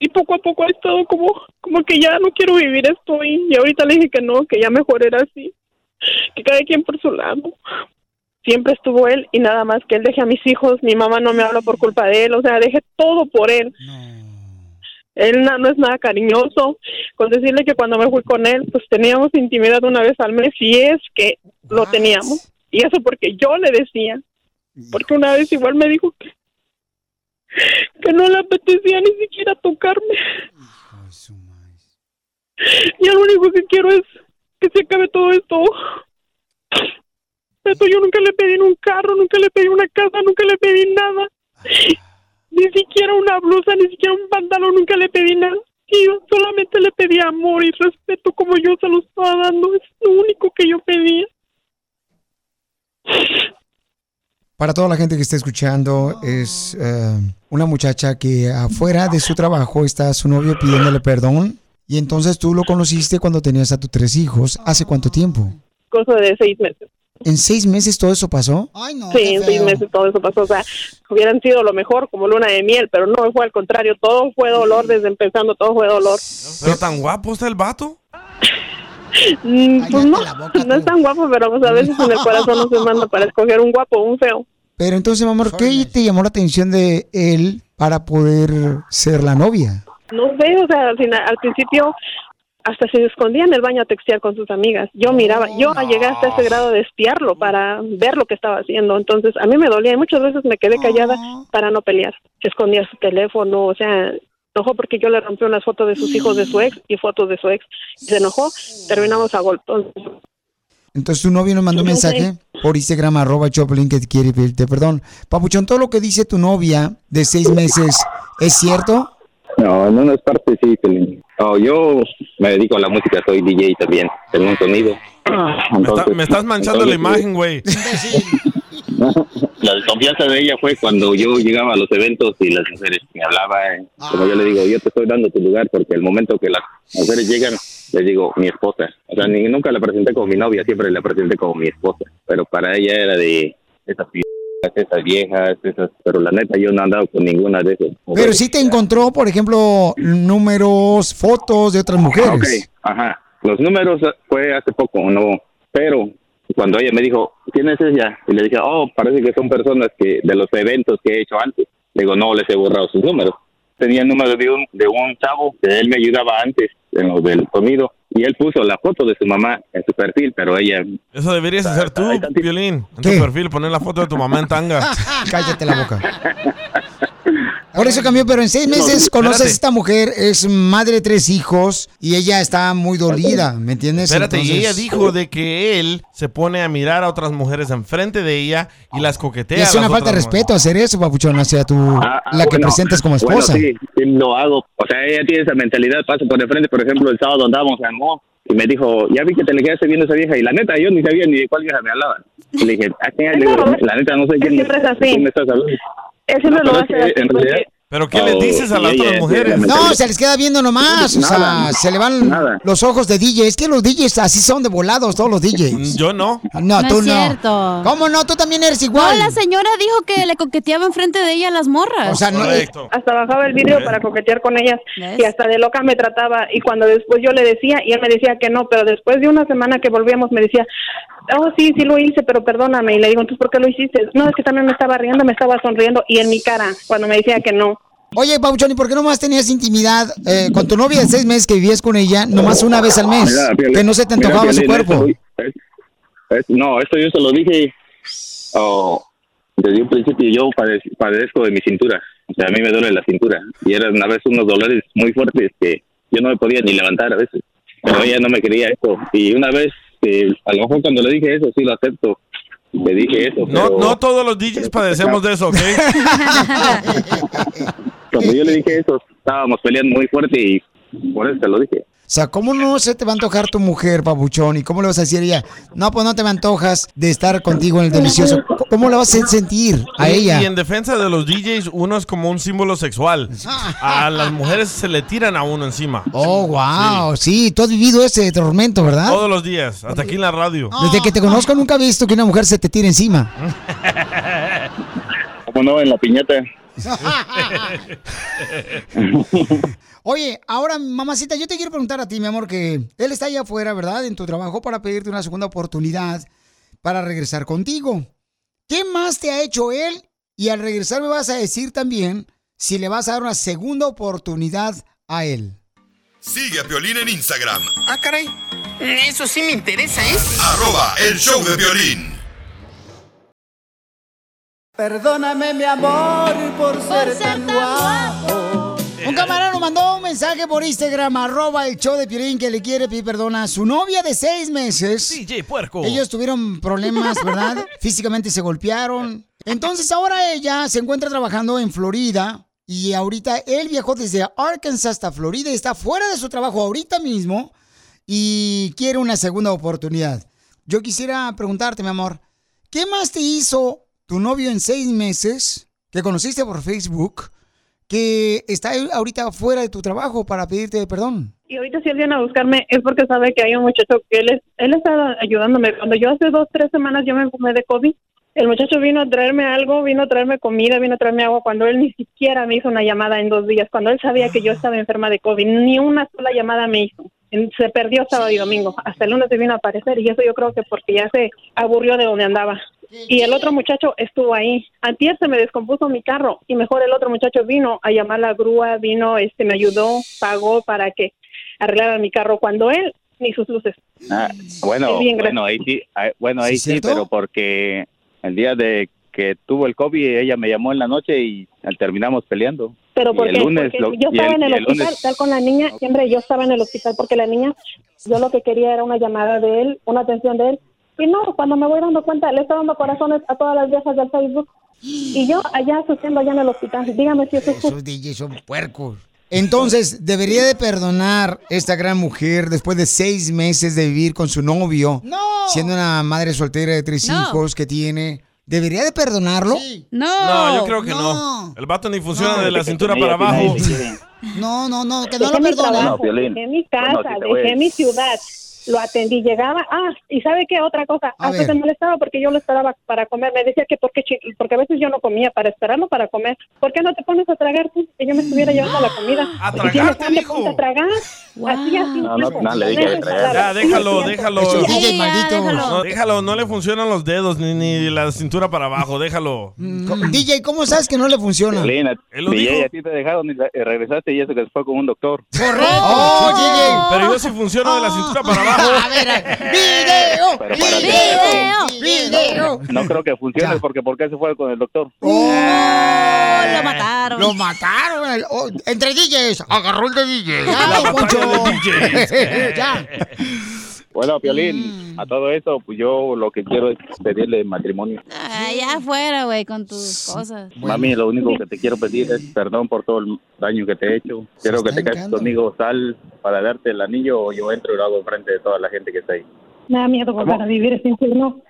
y poco a poco he estado como, como que ya no quiero vivir esto y, y ahorita le dije que no, que ya mejor era así, que cada quien por su lado. Siempre estuvo él y nada más que él deje a mis hijos, mi mamá no me habla por culpa de él, o sea, dejé todo por él. Él no es nada cariñoso. Con decirle que cuando me fui con él, pues teníamos intimidad una vez al mes, y es que lo teníamos. Y eso porque yo le decía. Porque una vez igual me dijo que, que no le apetecía ni siquiera tocarme. Ya lo único que quiero es que se acabe todo esto. Esto yo nunca le pedí un carro, nunca le pedí una casa, nunca le pedí nada. Ni siquiera una blusa, ni siquiera un pantalón, nunca le pedí nada. Y yo solamente le pedí amor y respeto como yo se lo estaba dando. Es lo único que yo pedía. Para toda la gente que está escuchando, es eh, una muchacha que afuera de su trabajo está su novio pidiéndole perdón. Y entonces tú lo conociste cuando tenías a tus tres hijos. ¿Hace cuánto tiempo? Cosa de seis meses. ¿En seis meses todo eso pasó? sí, en seis meses todo eso pasó. O sea, hubieran sido lo mejor como luna de miel, pero no fue al contrario. Todo fue dolor desde empezando, todo fue dolor. ¿Pero tan guapo está el vato? Mm, Pues no, no es tan guapo, pero pues, a veces en el corazón no se manda para escoger un guapo o un feo. Pero entonces, mi amor, ¿qué te llamó la atención de él para poder ser la novia? No sé, o sea, al, final- al principio hasta se escondía en el baño a textear con sus amigas. Yo miraba, yo llegué hasta ese grado de espiarlo para ver lo que estaba haciendo. Entonces, a mí me dolía y muchas veces me quedé callada para no pelear. Se escondía su teléfono, o sea, se enojó porque yo le rompí unas fotos de sus hijos de su ex y fotos de su ex. Se enojó, terminamos a golpes. Entonces tu novio nos mandó un No sé. mensaje por Instagram, arroba Choplin, que quiere pedirte perdón. Papuchón, todo lo que dice tu novia de seis meses, ¿es cierto? No, en una parte sí. No, yo me dedico a la música, soy DJ también, tengo un sonido. Me, está- me estás manchando la imagen, güey. La desconfianza de ella fue cuando yo llegaba a los eventos y las mujeres me hablaban, como yo le digo, yo te estoy dando tu lugar porque el momento que las mujeres llegan, les digo, mi esposa. O sea, ni, nunca la presenté como mi novia, siempre la presenté como mi esposa. Pero para ella era de esas p- esas viejas, esas, pero la neta yo no he andado con ninguna de esas. Pero sí te encontró, por ejemplo, números, fotos de otras mujeres. Ok, ajá. Los números eh, fue hace poco, no. Pero cuando ella me dijo, ¿quién es ella? Y le dije, oh, parece que son personas que de los eventos que he hecho antes. Le digo, no, les he borrado sus números. Tenía el número de un, de un chavo que él me ayudaba antes en lo del sonido. Y él puso la foto de su mamá en su perfil, pero ella... Eso deberías hacer tú, Violín. En tu perfil, poner la foto de tu mamá en tanga. Cállate la boca. Por eso cambió, pero en seis No, meses espérate. conoces a esta mujer, es madre de tres hijos y ella está muy dolida, ¿me entiendes? Espérate, y Entonces- ella dijo de que él se pone a mirar a otras mujeres enfrente de ella y las coquetea. Es a una falta de respeto hacer eso, papuchón, hacia tu, la que Ah, bueno, presentas como bueno, esposa. sí, sí, lo hago. O sea, ella tiene esa mentalidad, paso por de frente. Por ejemplo, el sábado andábamos en Mo y me dijo, ya vi que te le quedaste viendo a esa vieja. Y la neta, yo ni sabía ni de cuál vieja me hablaba. Y le dije, ¿a quién? Le digo, la neta, no sé quién, siempre es quién me estás hablando. Siempre No, lo pero hace es que así en porque- realidad- ¿Pero qué les Oh, dices a las otras es mujeres? No, se les queda viendo nomás, o Nada. sea, se le van Nada. los ojos de DJ. Es que los DJs así son de volados, todos los DJs. Yo no. No, No tú es no. cierto. ¿Cómo no? Tú también eres igual. No, la señora dijo que le coqueteaba enfrente de ella a las morras. O sea, no- hasta bajaba el video para coquetear con ellas y hasta de loca me trataba y cuando después yo le decía y él me decía que no, pero después de una semana que volvíamos me decía, oh sí, sí lo hice, pero perdóname y le digo, entonces ¿por qué lo hiciste? No, es que también me estaba riendo, me estaba sonriendo y en mi cara cuando me decía que no. Oye, Pabuchón, ¿y por qué nomás tenías intimidad eh, con tu novia de seis meses que vivías con ella, nomás una vez al mes? Mira, Piolín, que no se te mira, antojaba su Piolín, cuerpo. esto- es- es- no, esto yo se lo dije oh, desde un principio. Yo padez- padezco de mi cintura. O sea, a mí me duele la cintura. Y eran a veces unos dolores muy fuertes que yo no me podía ni levantar a veces. Pero ella no me quería eso. Y una vez, que a lo mejor cuando le dije eso, sí lo acepto. Le dije eso. No, pero no todos los DJs padecemos de eso, ¿ok? Cuando yo le dije eso, estábamos peleando muy fuerte y por eso te lo dije. O sea, ¿cómo no se te va a antojar tu mujer, Pabuchón? ¿Y cómo le vas a decir a ella? No, pues no te me antojas de estar contigo en el delicioso. ¿Cómo le vas a sentir a ella? Y en defensa de los DJs, uno es como un símbolo sexual. A las mujeres se le tiran a uno encima. Oh, wow. Sí, tú has vivido ese tormento, ¿verdad? Todos los días, hasta aquí en la radio. Desde que te conozco nunca he visto que una mujer se te tire encima. ¿Cómo no? En la piñata. Oye, ahora, mamacita, yo te quiero preguntar a ti, mi amor, que él está allá afuera, ¿verdad? En tu trabajo para pedirte una segunda oportunidad para regresar contigo. ¿Qué más te ha hecho él? Y al regresar me vas a decir también si le vas a dar una segunda oportunidad a él. Sigue a Piolín en Instagram, Ah, caray. Eso sí me interesa, ¿eh? arroba el show de violín. Perdóname, mi amor, por ser tan guapo. Un camarada nos mandó un mensaje por Instagram, arroba el show de Piolín, que le quiere pedir perdón a su novia de seis meses. DJ Puerco. Ellos tuvieron problemas, ¿verdad? Físicamente se golpearon. Entonces ahora ella se encuentra trabajando en Florida y ahorita él viajó desde Arkansas hasta Florida y está fuera de su trabajo ahorita mismo y quiere una segunda oportunidad. Yo quisiera preguntarte, mi amor, ¿qué más te hizo tu novio en seis meses que conociste por Facebook que está ahorita fuera de tu trabajo para pedirte perdón? Y ahorita si él viene a buscarme es porque sabe que hay un muchacho que él, él está ayudándome. Cuando yo hace dos, tres semanas yo me enfermé de COVID, el muchacho vino a traerme algo, vino a traerme comida, vino a traerme agua, cuando él ni siquiera me hizo una llamada en dos días, cuando él sabía que yo estaba enferma de COVID, ni una sola llamada me hizo. Se perdió sábado y domingo, hasta el lunes se vino a aparecer y eso yo creo que porque ya se aburrió de donde andaba. Y el otro muchacho estuvo ahí. Antier se me descompuso mi carro y mejor el otro muchacho vino a llamar la grúa, vino, este, me ayudó, pagó para que arreglaran mi carro cuando él ni sus luces. Ah, bueno, bueno, ahí sí, ah, bueno, ahí ¿Sí, pero porque el día de que tuvo el COVID, ella me llamó en la noche y terminamos peleando. Pero Y ¿por el qué? lunes Porque lo- yo estaba el- en el hospital, lunes- tal con la niña, siempre yo estaba en el hospital porque la niña, yo lo que quería era una llamada de él, una atención de él. Y no, cuando me voy dando cuenta, le está dando corazones a todas las viejas del Facebook. Y yo allá sufriendo allá en el hospital. Dígame si eso es justo. Esos DJs son puercos. Entonces, debería de perdonar esta gran mujer después de seis meses de vivir con su novio, siendo una madre soltera de tres No. hijos que tiene. ¿Debería de perdonarlo? No. No, yo creo que no. El vato ni funciona No. de la cintura para abajo. No, no, no, que no Dejé lo mi perdone. trabajo, No, Piolín. dejé mi casa, dejé mi ciudad. Lo atendí, llegaba, ah, y ¿sabe qué? Otra cosa, A hasta se molestaba porque yo lo esperaba para comer. Me decía que porque, porque a veces yo no comía para esperarlo para comer. ¿Por qué no te pones a tragar tú? Que yo me estuviera llevando la comida. A Si tragar, tienes te hambre, dijo. ponte a tragar. Así, así. No, no, tiempo. no, le dije que tragar. Ya, déjalo, déjalo. Sí, DJ ya, malditos. déjalo. No, déjalo, no le funcionan los dedos ni, ni la cintura para abajo, déjalo. Mm, DJ, ¿cómo sabes que no le funciona? DJ, a ti te dejaron y re- regresaste y eso que se fue con un doctor. Correcto. Oh, DJ. Pero yo sí funciono de la cintura para abajo. A ver, a ver. video, Pero para video, video. No creo que funcione Ya. porque ¿por qué se fue con el doctor? Oh, lo mataron. Lo mataron. El- oh, entre DJs. Agarró el de DJ. Poncho. De DJs. ya. Bueno, Piolín, a todo eso, pues yo lo que quiero es pedirle matrimonio. Ya afuera, güey, con tus cosas. Mami, lo único que te quiero pedir es perdón por todo el daño que te he hecho. Quiero que te cases conmigo, sal para darte el anillo o yo entro y lo hago enfrente de toda la gente que está ahí. Me da miedo volver a vivir ese infierno.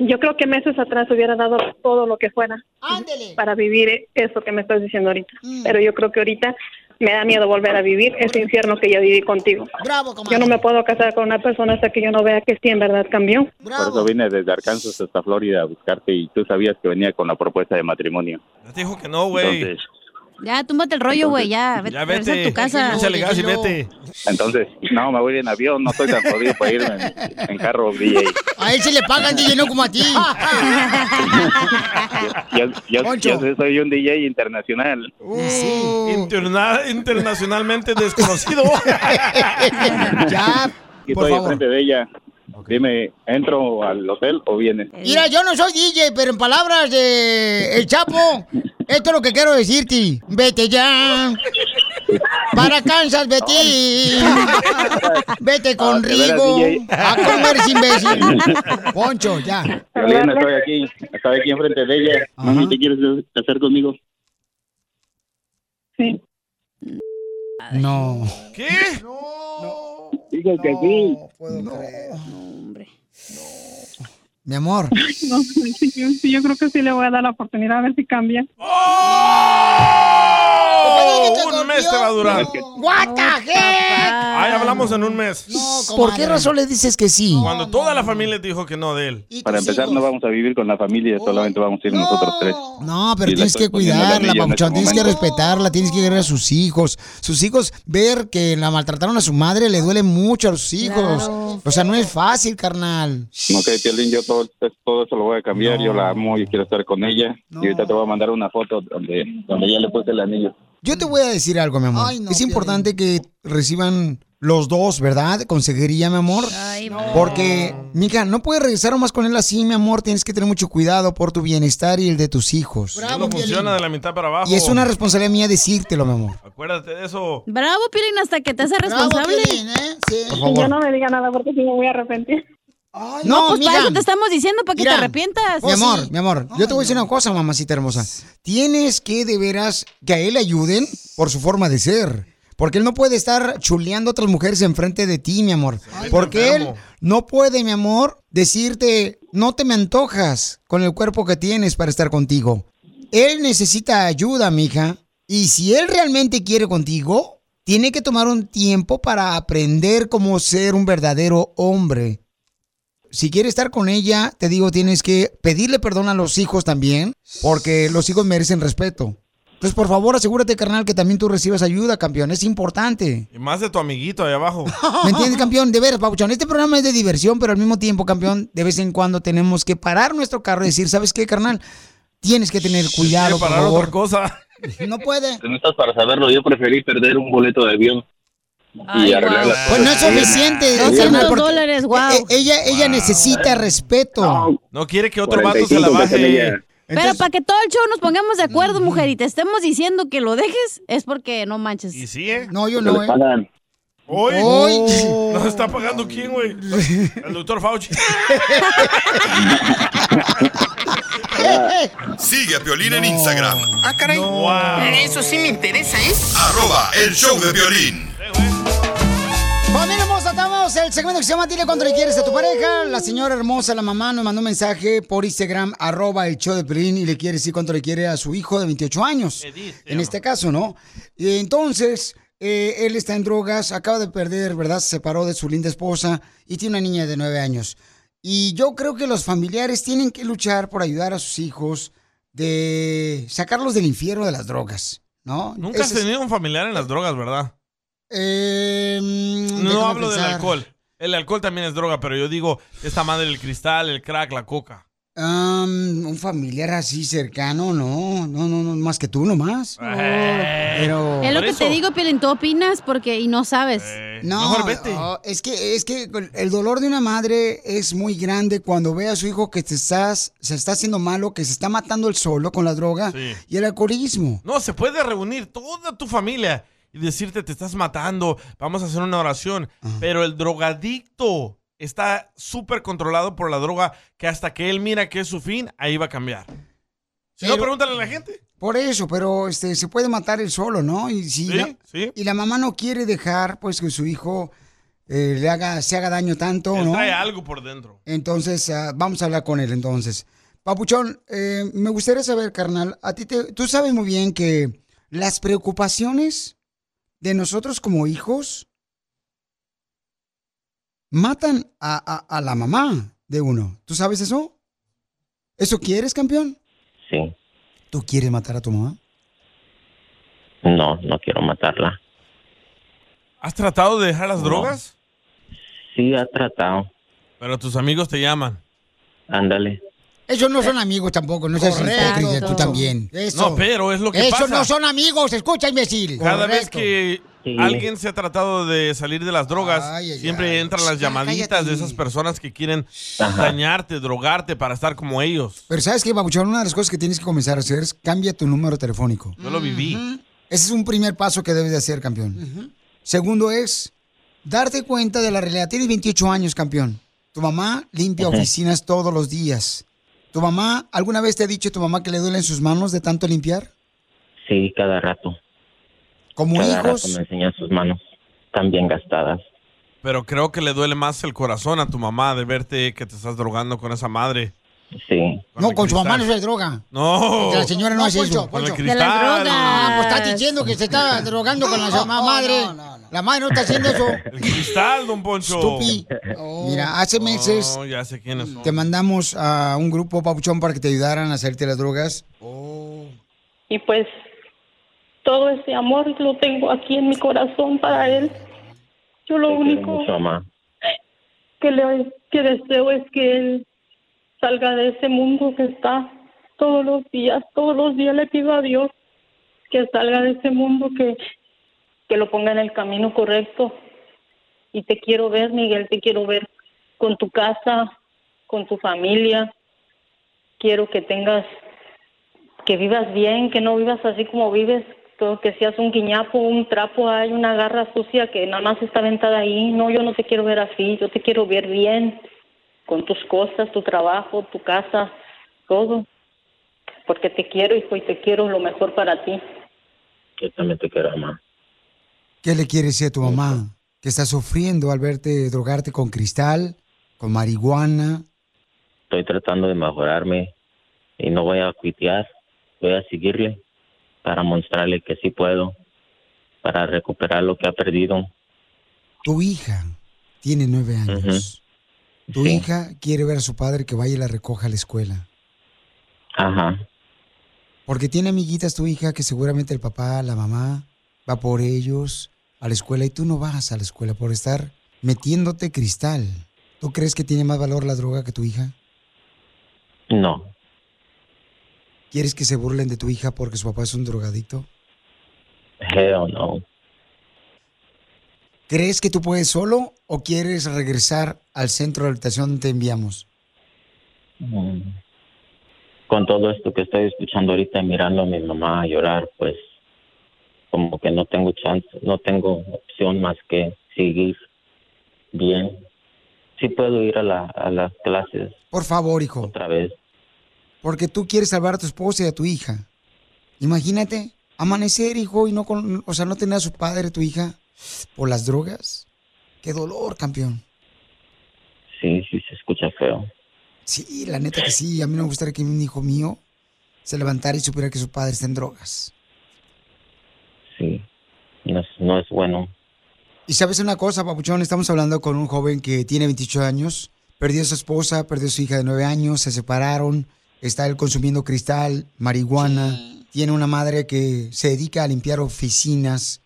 Yo creo que meses atrás hubiera dado todo lo que fuera Ándele. para vivir eso que me estás diciendo ahorita. Pero yo creo que ahorita me da miedo volver a vivir ese infierno que yo viví contigo. Bravo, Yo comadre. no me puedo casar con una persona hasta que yo no vea que sí en verdad cambió. Por eso Bravo. vine desde Arkansas hasta Florida a buscarte y tú sabías que venía con la propuesta de matrimonio. Te dijo que no, güey. Entonces, Ya, túmbate el rollo, güey, ya. Vete, Ya vete. a tu casa. Échale gas y déjelo. vete. entonces, no, me voy a ir en avión, no estoy tan jodido para irme en, en carro DJ. A él se le pagan, DJ, no como a ti. Yo, yo, Poncho. yo soy un DJ internacional. Sí. Interna- internacionalmente desconocido. ya, Aquí por estoy favor. enfrente de ella. Dime, ¿entro al hotel o viene? Mira, yo no soy DJ, pero en palabras de El Chapo, esto es lo que quiero decirte. Vete ya. Para Kansas, vete. Vete con Ah, Rigo. A comer, imbécil. Poncho, ya. Violín, estoy aquí, estoy aquí enfrente de ella. Mami, ¿te quieres casar conmigo? Sí. No. ¿Qué? Digo que sí. hombre. Mi amor. No, sí, yo, sí, yo creo que sí le voy a dar la oportunidad a ver si cambia. ¡Oh! Un mes te va a durar. What the heck? Ahí hablamos en un mes. ¿Por qué razón le dices que sí? Cuando toda la familia te dijo que no de él. Para empezar, no vamos a vivir con la familia, solamente vamos a ir nosotros tres. No, pero le tienes que cuidarla, papuchón. este Tienes que respetarla, tienes que querer a sus hijos. Sus hijos, ver que la maltrataron a su madre le duele mucho a los hijos. Claro. O sea, no es fácil, carnal. Ok, Piolín, yo todo, todo eso lo voy a cambiar. Yo la amo, yo quiero estar con ella. Y ahorita te voy a mandar una foto donde, donde ya le puse el anillo. Yo te voy a decir algo, mi amor. Ay, no, es importante que reciban los dos, ¿verdad? Conseguiría, mi amor. Porque, mija, no puedes regresar más con él así, mi amor. Tienes que tener mucho cuidado por tu bienestar y el de tus hijos. no funciona de la mitad para abajo. Y es una responsabilidad mía decírtelo, mi amor. Acuérdate de eso. Bravo, Piolín, hasta que te hace responsable. Por favor. Yo no me diga nada porque si me voy a arrepentir. No, pues para mija. eso te estamos diciendo, para que Mira, te arrepientas. Mi amor, mi amor, yo te voy a decir una cosa, mamacita hermosa. Tienes que de veras que a él le ayuden por su forma de ser. Porque él no puede estar chuleando a otras mujeres enfrente de ti, mi amor. Porque él no puede, mi amor, decirte, no te me antojas con el cuerpo que tienes para estar contigo. Él necesita ayuda, mija. Y si él realmente quiere contigo, tiene que tomar un tiempo para aprender cómo ser un verdadero hombre si quieres estar con ella, te digo, tienes que pedirle perdón a los hijos también, porque los hijos merecen respeto. Entonces, por favor, asegúrate, carnal, que también tú recibas ayuda, campeón. Es importante. Y más de tu amiguito ahí abajo. ¿Me entiendes, campeón? De veras, Pabuchón. Este programa es de diversión, pero al mismo tiempo, campeón, de vez en cuando tenemos que parar nuestro carro y decir, ¿sabes qué, carnal? Tienes que tener cuidado, por parar favor. otra cosa. No puede. No estás para saberlo, yo preferí perder un boleto de avión. Y arreglar las Pues no es suficiente, 200 carnal, porque dólares, wow. e- Ella, ella necesita respeto. No quiere que otro vato se la 45 que baje. Pero para que todo el show nos pongamos de acuerdo, mujer, y te estemos diciendo que lo dejes, es porque no manches. ¿Y sí, eh? No, yo no, ¿eh? pagan. Hoy. Hoy. ¿Nos está pagando quién, güey? El doctor Fauci. Sigue a Piolín en Instagram, Ah, caray. Wow. Eso sí me interesa, ¿eh? arroba el show de Piolín. El segmento que se llama Dile cuánto le quieres a tu pareja. La señora hermosa, la mamá, nos mandó un mensaje por Instagram, arroba el show de Pelín, y le quiere decir cuánto le quiere a su hijo de 28 años. En este caso, ¿no? Y entonces, eh, él está en drogas, acaba de perder, ¿verdad? Se separó de su linda esposa y tiene una niña de 9 años. Y yo creo que los familiares tienen que luchar por ayudar a sus hijos de sacarlos del infierno de las drogas, ¿no? Nunca has Ese es- tenido un familiar en las drogas, ¿verdad? Eh, mm, No hablo del alcohol. El alcohol también es droga, pero yo digo esta madre del cristal, el crack, la coca. Un familiar así cercano, no, no, no, no, más que tú nomás. Pero Es lo que te digo, Piolín, tú opinas porque y no sabes. no, no, es que es que el dolor de una madre es muy grande cuando ve a su hijo que te estás, se está haciendo malo, que se está matando el solo con la droga Sí. y el alcoholismo. No, se puede reunir toda tu familia y decirte te estás matando, vamos a hacer una oración. Pero el drogadicto está súper controlado por la droga que hasta que él mira que es su fin, ahí va a cambiar. Si no, pregúntale a la gente. Por eso, pero este se puede matar el solo, ¿no? Y si Sí, la, sí. y la mamá no quiere dejar pues que su hijo eh, le haga se haga daño tanto, Él ¿no? trae algo por dentro. Entonces, ah, vamos a hablar con él entonces. Papuchón, eh, me gustaría saber, carnal, a ti te, tú sabes muy bien que las preocupaciones de nosotros como hijos matan a, a- a la mamá de uno. ¿Tú sabes eso? ¿Eso quieres, campeón? Sí. ¿Tú quieres matar a tu mamá? No, no quiero matarla. ¿Has tratado de dejar las No. drogas? Sí, ha tratado. Pero tus amigos te llaman. Ándale. Ellos no son amigos tampoco, no seas hipócrita, tú también. No, pero es lo que Esos pasa. no son amigos, escucha, imbécil. Cada vez que Sí. alguien se ha tratado de salir de las drogas, Ay, ay, siempre ay. entran las Ya, llamaditas cállate. de esas personas que quieren Ajá. dañarte, drogarte para estar como ellos. Pero ¿sabes qué, Babuchón? Una de las cosas que tienes que comenzar a hacer es cambia tu número telefónico. Yo lo viví. Ese es un primer paso que debes de hacer, campeón. Segundo es darte cuenta de la realidad. Tienes 28 años, campeón. Tu mamá limpia oficinas todos los días. ¿Tu mamá, alguna vez te ha dicho tu mamá que le duelen sus manos de tanto limpiar? Sí, cada rato. Como cada hijos. rato me enseña sus manos también gastadas. Pero creo que le duele más el corazón a tu mamá de verte que te estás drogando con esa madre. Sí. No, con su mamá no se droga. No. La señora no, hace Poncho, eso. Con el Poncho. cristal. De las drogas. Ah, pues está diciendo que se está drogando con la mamá madre. La madre no está haciendo eso. El cristal, don Poncho. Stupi. Mira, hace meses No, ya sé quiénes son. te mandamos a un grupo, Papuchón, para que te ayudaran a hacerte las drogas. Y pues todo ese amor lo tengo aquí en mi corazón para él. Yo lo único Mucho, que le que deseo es que él salga de ese mundo que está todos los días, todos los días le pido a Dios que salga de ese mundo que que lo ponga en el camino correcto, y te quiero ver, Miguel, te quiero ver con tu casa, con tu familia. Quiero que tengas, que vivas bien, que no vivas así como vives, que seas un guiñapo, un trapo, hay una garra sucia que nada más está aventada ahí. No, yo no te quiero ver así, yo te quiero ver bien, con tus cosas, tu trabajo, tu casa, todo. Porque te quiero, hijo, y te quiero lo mejor para ti. Yo también te quiero, mamá. ¿Qué le quieres decir a tu mamá? Que está sufriendo al verte drogarte con cristal, con marihuana. Estoy tratando de mejorarme y no voy a cuitear. Voy a seguirle para mostrarle que sí puedo, para recuperar lo que ha perdido. Tu hija tiene nueve años. Tu hija quiere ver a su padre que vaya y la recoja a la escuela. Ajá. Porque tiene amiguitas tu hija que seguramente el papá, la mamá, va por ellos a la escuela y tú no vas a la escuela por estar metiéndote cristal. ¿Tú crees que tiene más valor la droga que tu hija? No. ¿Quieres que se burlen de tu hija porque su papá es un drogadicto? Hell no. ¿Crees que tú puedes solo o quieres regresar al centro de habitación donde te enviamos? Mm. Con todo esto que estoy escuchando ahorita, mirando a mi mamá llorar, pues como que no tengo chance, no tengo opción más que seguir bien. Sí puedo ir a, la, a las clases Por favor, hijo. otra vez. Porque tú quieres salvar a tu esposa y a tu hija. Imagínate, amanecer, hijo, y no con, o sea, no tener a su padre, tu hija, por las drogas. Qué dolor, campeón. Sí, sí se escucha feo. Sí, la neta que sí. A mí no me gustaría que un hijo mío se levantara y supiera que su padre está en drogas. Sí, no es, no es bueno. Y sabes una cosa, Papuchón, estamos hablando con un joven que tiene 28 años, perdió a su esposa, perdió a su hija de 9 años, se separaron, está él consumiendo cristal, marihuana, tiene una madre que se dedica a limpiar oficinas,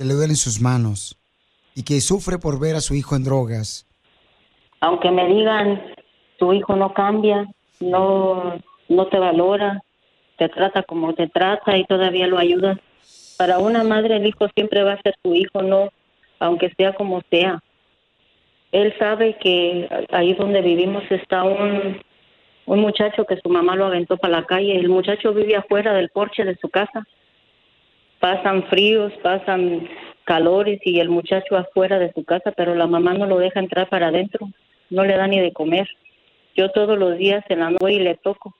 que le duelen sus manos y que sufre por ver a su hijo en drogas. Aunque me digan, tu hijo no cambia, no, no te valora, te trata como te trata y todavía lo ayudas. Para una madre el hijo siempre va a ser su hijo, no, aunque sea como sea. Él sabe que ahí donde vivimos está un, un muchacho que su mamá lo aventó para la calle. El muchacho vive afuera del porche de su casa. Pasan fríos, pasan calores y el muchacho afuera de su casa, pero la mamá no lo deja entrar para adentro, no le da ni de comer. Yo todos los días en la noche y le toco.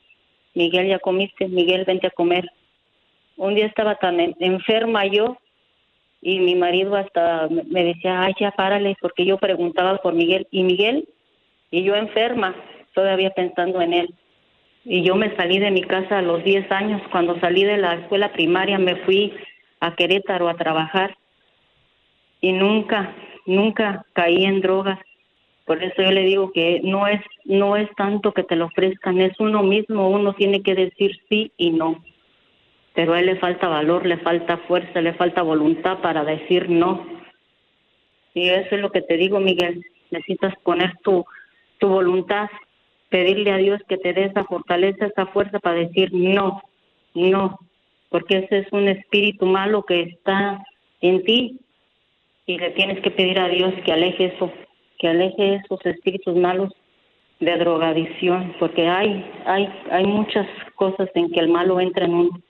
Miguel, ya comiste, Miguel, vente a comer. Un día estaba tan en- enferma yo y mi marido hasta me- me decía, ay, ya párale, porque yo preguntaba por Miguel. ¿Y Miguel? Y yo enferma, todavía pensando en él. Y yo me salí de mi casa a los 10 años. Cuando salí de la escuela primaria me fui a Querétaro a trabajar. Y nunca, nunca caí en drogas. Por eso yo le digo que no es, no es tanto que te lo ofrezcan, es uno mismo, uno tiene que decir sí y no. Pero a él le falta valor, le falta fuerza, le falta voluntad para decir no. Y eso es lo que te digo, Miguel. Necesitas poner tu, tu voluntad, pedirle a Dios que te dé esa fortaleza, esa fuerza para decir no, no, porque ese es un espíritu malo que está en ti y le tienes que pedir a Dios que aleje eso, que aleje esos espíritus malos de drogadicción, porque hay, hay, hay muchas cosas en que el malo entra en uno.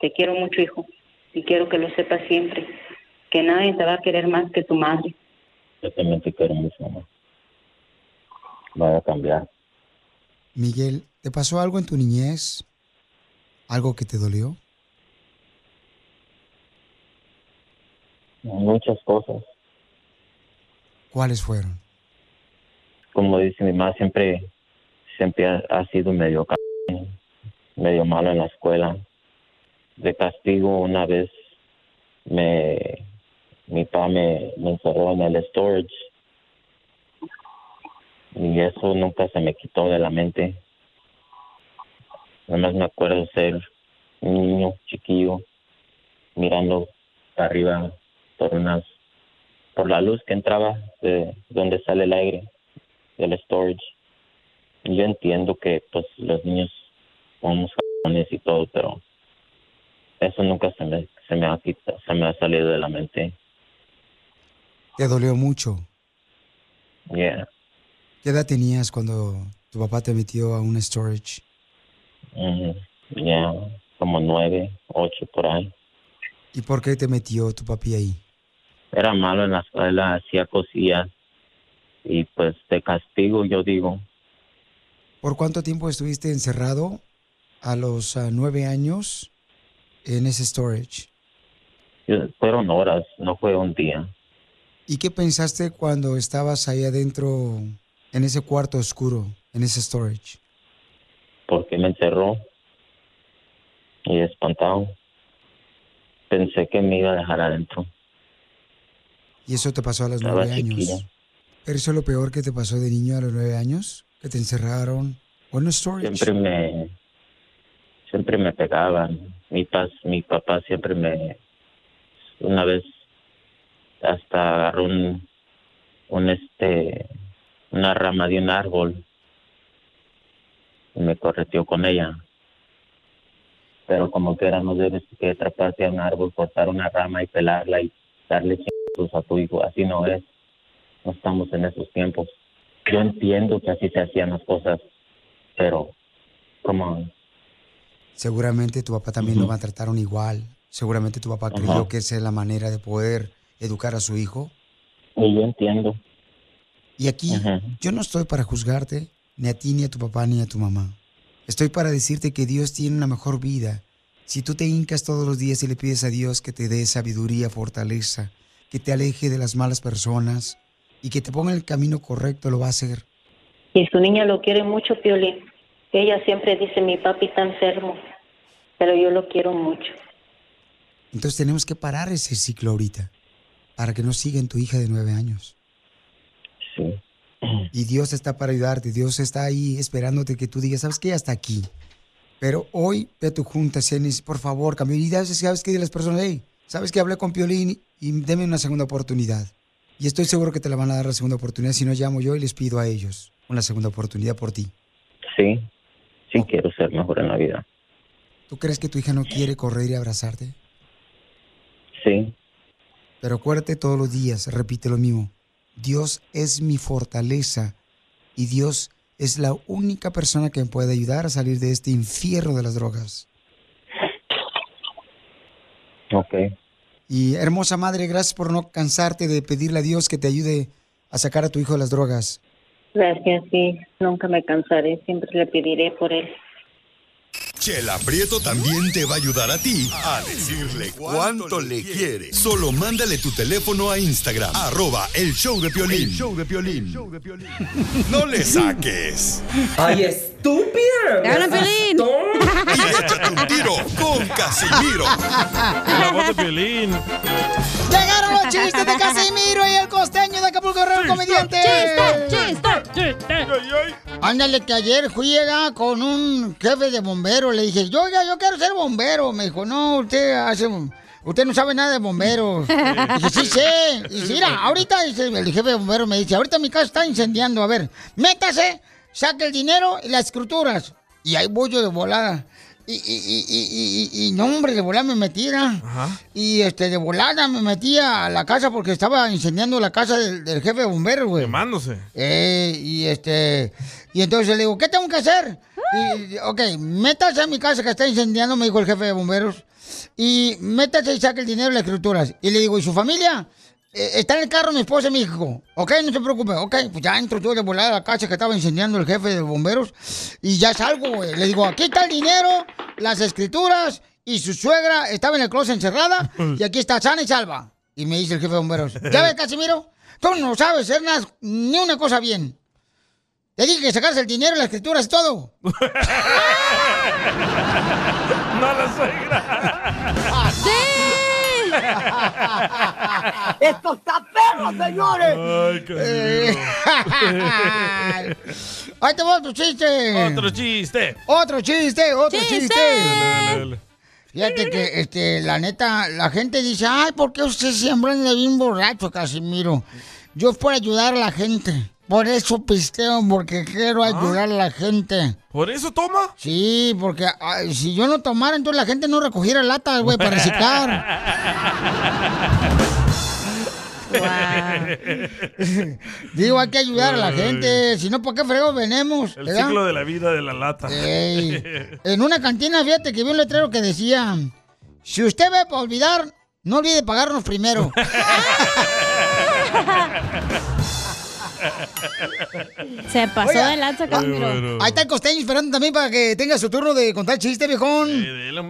Te quiero mucho, hijo, y quiero que lo sepas siempre, que nadie te va a querer más que tu madre. Yo también te quiero mucho, mamá. Voy a cambiar. Miguel, ¿te pasó algo en tu niñez? ¿Algo que te dolió? Muchas cosas. ¿Cuáles fueron? Como dice mi mamá, siempre, siempre ha, ha sido medio, ca- medio malo en la escuela. De castigo, una vez me, mi papá me, me encerró en el storage y eso nunca se me quitó de la mente. Nada más me acuerdo ser un niño chiquillo mirando arriba por unas por la luz que entraba de donde sale el aire del storage. Yo entiendo que pues los niños somos cabrones y todo, pero eso nunca se me se me ha quitado, se me ha salido de la mente. Te dolió mucho. Yeah. ¿Qué edad tenías cuando tu papá te metió a un storage? Ya, como nueve, ocho por ahí. ¿Y por qué te metió tu papi ahí? Era malo en la escuela, hacía cosillas. Y pues de castigo, yo digo, ¿Por cuánto tiempo estuviste encerrado a los ah, nueve años en ese storage? fueron horas, no fue un día. ¿Y qué pensaste cuando estabas ahí adentro, en ese cuarto oscuro, en ese storage? Porque me encerró y espantado. Pensé que me iba a dejar adentro. Y eso te pasó a los nueve años. chiquilla. ¿Pero eso es lo peor que te pasó de niño a los nueve años? ¿Que te encerraron? ¿O en un storage? Siempre me, siempre me pegaban. Mi, pas, mi papá siempre me, una vez hasta agarró un, un este, una rama de un árbol me correteó con ella. Pero como que era, no debes que atraparse a un árbol, cortar una rama y pelarla y darle chingos a tu hijo. Así no es. No estamos en esos tiempos. Yo entiendo que así se hacían las cosas, pero como Seguramente tu papá también lo maltrataron igual. Seguramente tu papá creyó que esa es la manera de poder educar a su hijo. y yo entiendo. Y aquí yo no estoy para juzgarte, ni a ti, ni a tu papá, ni a tu mamá. Estoy para decirte que Dios tiene una mejor vida. Si tú te hincas todos los días y le pides a Dios que te dé sabiduría, fortaleza, que te aleje de las malas personas y que te ponga en el camino correcto, lo va a hacer. Y su niña lo quiere mucho, Piolín. Ella siempre dice, mi papi está enfermo, pero yo lo quiero mucho. Entonces tenemos que parar ese ciclo ahorita para que no siga en tu hija de nueve años. Y Dios está para ayudarte, Dios está ahí esperándote que tú digas, ¿sabes qué? Hasta aquí. Pero hoy ve a tu junta, Cenis, por favor, cambia. Y sabes sabes que de las personas, hey, sabes que hablé con Piolín y deme una segunda oportunidad. Y estoy seguro que te la van a dar la segunda oportunidad. Si no, llamo yo y les pido a ellos una segunda oportunidad por ti. sí, sí quiero ser mejor en la vida. ¿Tú crees que tu hija no quiere correr y abrazarte? Sí, Pero acuérdate todos los días, repite lo mismo. Dios es mi fortaleza y Dios es la única persona que me puede ayudar a salir de este infierno de las drogas. ok. Y hermosa madre, gracias por no cansarte de pedirle a Dios que te ayude a sacar a tu hijo de las drogas. Gracias, sí. Nunca me cansaré. Siempre le pediré por él. Chela Prieto también te va a ayudar a ti a decirle cuánto le quiere. Solo mándale tu teléfono a Instagram, arroba el show de Piolín. El show de Piolín. No le saques. ¡Ay, estúpida! ¡Te hablan, Piolín! Y échate un tiro con Casimiro. La voz de. Llegaron los chistes de Casimiro y el costeño de Acapulco Guerrero, el comediante. Ándale, que ayer fui con un jefe de bomberos. Le dije, yo, oiga, yo quiero ser bombero. Me dijo, no, usted hace. Usted no sabe nada de bomberos. Dije, sí sé. Y dice, mira, ahorita dice, el jefe de bomberos me dice, ahorita mi casa está incendiando. A ver, métase, saque el dinero y las escrituras. Y ahí voy yo de volada. Y, y, y, y, y, y no, hombre, de volada me metía. Y este, de volada me metía a la casa porque estaba incendiando la casa del, del jefe de bomberos, güey. Quemándose. Eh, y este, y entonces le digo, ¿qué tengo que hacer? Y, ok, métase a mi casa que está incendiando, me dijo el jefe de bomberos. Y métase y saque el dinero y las escrituras. Y le digo, ¿y su familia? "Eh, está en el carro mi esposa y mi hijo. Ok, no se preocupe. Ok, pues ya entro yo de volada a la casa que estaba incendiando el jefe de bomberos. Y ya salgo, güey. Le digo, aquí está el dinero, las escrituras. Y su suegra estaba en el closet encerrada. Y aquí está sana y salva. Y me dice el jefe de bomberos, ¿ya ves, Casimiro? Tú no sabes hacer nada, ni una cosa bien. Te dije que sacarse el dinero, las escrituras y todo. No la suegra. ¡Esto está perro, señores! Eh, Ahí te va otro chiste. Otro chiste. Otro chiste, otro chiste. Dale, dale. Fíjate que, este, la neta, la gente dice, ay, ¿por qué usted siempre anda bien borracho, Casimiro? Yo es por ayudar a la gente. Por eso pisteo, porque quiero ayudar a la gente. ¿Por eso toma? Sí, porque ay, si yo no tomara, entonces la gente no recogiera latas, güey, para reciclar. Digo, hay que ayudar a la gente. Si no, ¿por qué fregos venemos? El ¿verdad? ciclo de la vida de la lata. Ey. En una cantina, fíjate que vi un letrero que decía: Si usted ve para olvidar, no olvide pagarnos primero. Se pasó Oiga, de lanza, Casimiro. Ahí está el costeño esperando también para que tenga su turno de contar chiste, viejón.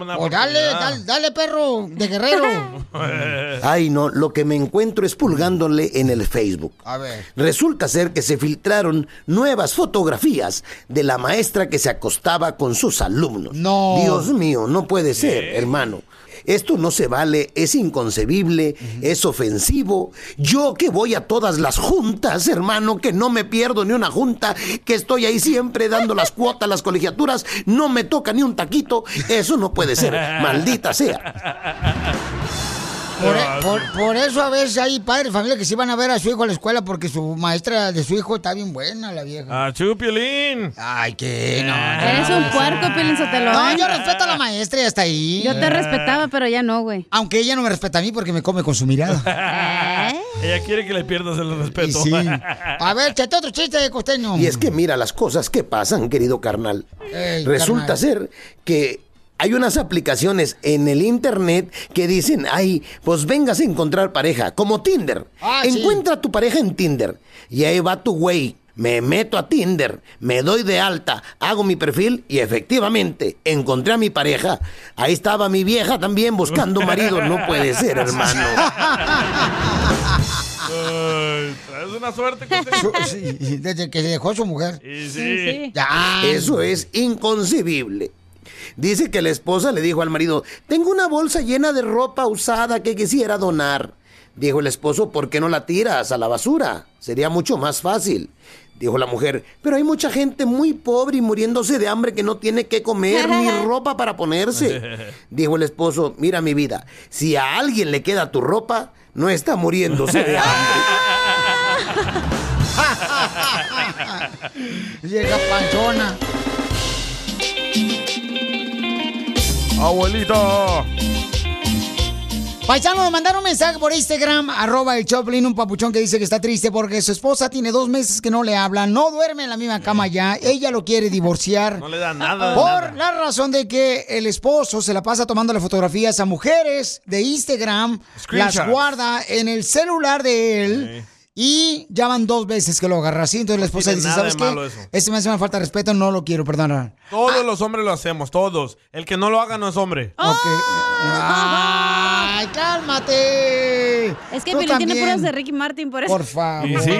Una O dale, dale, perro, de guerrero. Ay, no, lo que me encuentro es pulgándole en el Facebook. A ver. Resulta ser que se filtraron nuevas fotografías de la maestra que se acostaba con sus alumnos. No. Dios mío, no puede ser, hermano. Esto no se vale, es inconcebible, es ofensivo. Yo que voy a todas las juntas, hermano, que no me pierdo ni una junta, que estoy ahí siempre dando las cuotas, las colegiaturas, no me toca ni un taquito, eso no puede ser, maldita sea. Por, e- por- por eso a veces hay padres de familia que sí van a ver a su hijo a la escuela porque su maestra de su hijo está bien buena, la vieja. Ah, Piolín. Ay, que no. no, Eres un puerco, Piolín Sotelo. No, ¿eh? yo respeto a la maestra y hasta ahí. Yo te respetaba, pero ya no, güey. Aunque ella no me respeta a mí porque me come con su mirada. Ella quiere que le pierdas el respeto. Sí. A ver, chate otro chiste de costeño. Y es que mira las cosas que pasan, querido carnal. Ey, Resulta carnal. ser que hay unas aplicaciones en el internet que dicen, ay, pues vengas a encontrar pareja, como Tinder. Ah, sí. Encuentra a tu pareja en Tinder. Y ahí va tu güey. Me meto a Tinder, me doy de alta, hago mi perfil y efectivamente encontré a mi pareja. Ahí estaba mi vieja también buscando marido. No puede ser, hermano. Traes una suerte. Su- sí, desde que se dejó su mujer. Sí, sí. Ya. Eso es inconcebible. Dice que la esposa le dijo al marido, tengo una bolsa llena de ropa usada que quisiera donar. Dijo el esposo, ¿por qué no la tiras a la basura? Sería mucho más fácil. Dijo la mujer, pero hay mucha gente muy pobre y muriéndose de hambre que no tiene que comer ni ropa para ponerse. Dijo el esposo, mira mi vida, si a alguien le queda tu ropa, no está muriéndose de hambre. Llega panchona. Abuelita. Paisano, me mandaron un mensaje por Instagram, arroba el Choplin, un papuchón que dice que está triste porque su esposa tiene dos meses que no le habla, no duerme en la misma cama ya, ella lo quiere divorciar. No le da nada. Por nada. la razón de que el esposo se la pasa tomando las fotografías a mujeres de Instagram, las guarda en el celular de él y ya van dos veces que lo agarra así. Entonces la esposa dice, ¿sabes qué? Este me hace una falta de respeto, no lo quiero perdonar. Todos los hombres lo hacemos, todos. El que no lo haga no es hombre. Ok. ¡Ay, cálmate! Es que Tú Piolín tiene puras de Ricky Martin, por eso. Por favor. Y sí.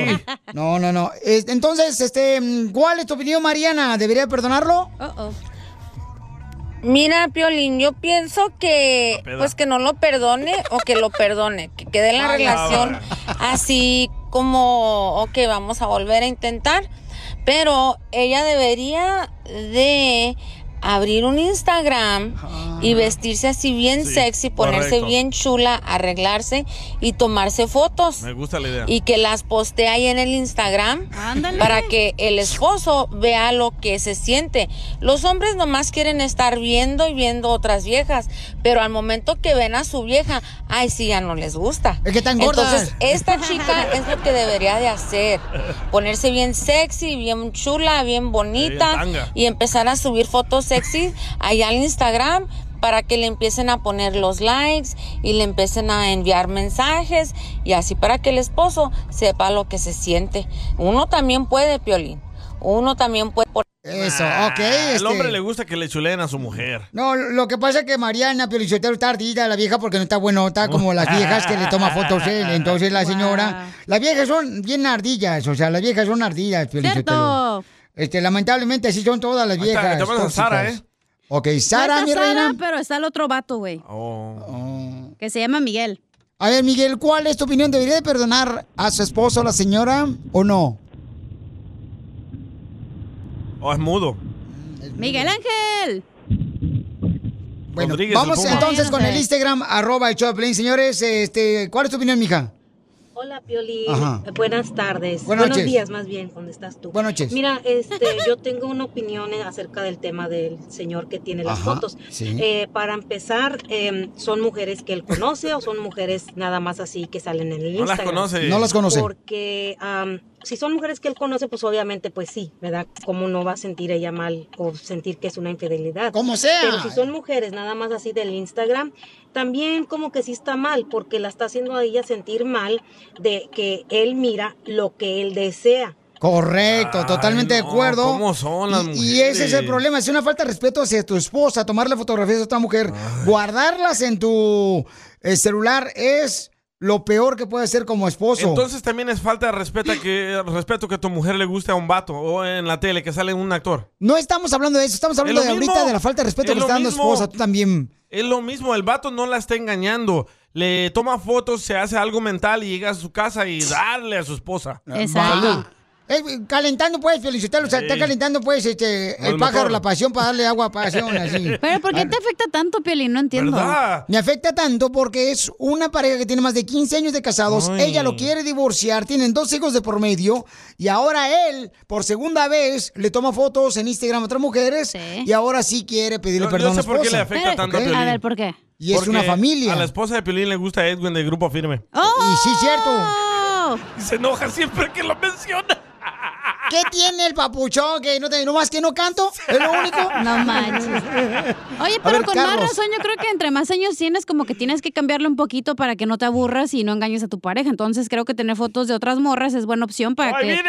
No, no, no. Es- Entonces, este, ¿cuál es tu opinión, Mariana? ¿Debería perdonarlo? Uh-oh. Mira, Piolín, yo pienso que pues que no lo perdone o que lo perdone, que quede la Ay, relación así como, ok, vamos a volver a intentar, pero ella debería de abrir un Instagram y vestirse así bien Sí, sexy, ponerse correcto. bien chula, arreglarse y tomarse fotos Me gusta la idea. y que las postee ahí en el Instagram Ándale. para que el esposo vea lo que se siente. Los hombres nomás quieren estar viendo y viendo otras viejas, pero al momento que ven a su vieja, ay, sí, ya no les gusta. Es que gordas. Entonces, esta chica es lo que debería de hacer. Ponerse bien sexy, bien chula, bien bonita Sí, y empezar a subir fotos sexy allá al Instagram para que le empiecen a poner los likes y le empiecen a enviar mensajes y así para que el esposo sepa lo que se siente. Uno también puede, Piolín. Uno también puede. Eso, ok. Al este- hombre le gusta que le chuleen a su mujer. No, lo que pasa es que Mariana Piolichotero está ardida la vieja porque no está buenota como las viejas que le toma fotos él. Entonces la señora... Las viejas son bien ardillas, o sea, las viejas son ardillas, Piolichotero. Este, lamentablemente así son todas las viejas. te a Sara. ¿eh? Ok, No Sara, está mi Sara, reina. pero está el otro vato, güey. Oh. Que se llama Miguel. A ver, Miguel, ¿cuál es tu opinión? ¿Debería de perdonar a su esposo, la señora, o no? Oh, es mudo. Miguel Ángel. Bueno, Rodríguez, vamos entonces no con el Instagram, arroba el Choplin. Señores, este, ¿cuál es tu opinión, mija? Hola, Pioli. Ajá. Buenas tardes. Buenas Buenos días, más bien, ¿dónde estás tú? Buenas noches. Mira, este, yo tengo una opinión acerca del tema del señor que tiene las Ajá, fotos. sí. Eh, para empezar, eh, ¿son mujeres que él conoce o son mujeres nada más así que salen en el No las Instagram? conoce. No las conoce. Porque am, si son mujeres que él conoce, pues obviamente, pues sí, ¿verdad? ¿Cómo no va a sentir ella mal o sentir que es una infidelidad? Como sea. Pero si son mujeres nada más así del Instagram, también como que sí está mal, porque la está haciendo a ella sentir mal de que él mira lo que él desea. Correcto, totalmente de acuerdo. ¿cómo son las Y- Y ese es el mujeres? problema, es una falta de respeto hacia tu esposa, tomarle fotografías a otra mujer, guardarlas en tu eh, celular es lo peor que puede hacer como esposo. Entonces también es falta de respeto que, respeto que tu mujer le guste a un vato o en la tele que sale un actor. no estamos hablando de eso, estamos hablando Es de ahorita de la falta de respeto Es que le está dando mismo. esposa, tú también. Es lo mismo, el vato no la está engañando. Le toma fotos, se hace algo mental y llega a su casa y darle a su esposa. Salud. Eh, calentando pues, sea, está Sí. calentando pues este, No, el el pájaro, la pasión para darle agua a pasión, así. Pero ¿por qué te afecta tanto, Piolín? No entiendo. Me afecta tanto porque es una pareja que tiene más de 15 años de casados. Ay. Ella lo quiere divorciar, tienen dos hijos de por medio. Y ahora él, por segunda vez, le toma fotos en Instagram a otras mujeres. Y ahora sí quiere pedirle Yo- perdón yo a sé la por qué esposa. le afecta tanto a ¿Ok? Piolín. A ver, ¿por qué? Y es una Porque familia. A la esposa de Piolín le gusta Edwin de Grupo Firme. Y sí, cierto. Y se enoja siempre que lo menciona. ¿Qué tiene el papuchón? Que no te, nomás que no canto. Es lo único. No manches. Oye, pero ver, con más razón, yo creo que entre más años tienes, como que tienes que cambiarle un poquito para que no te aburras y no engañes a tu pareja. Entonces creo que tener fotos de otras morras es buena opción para que.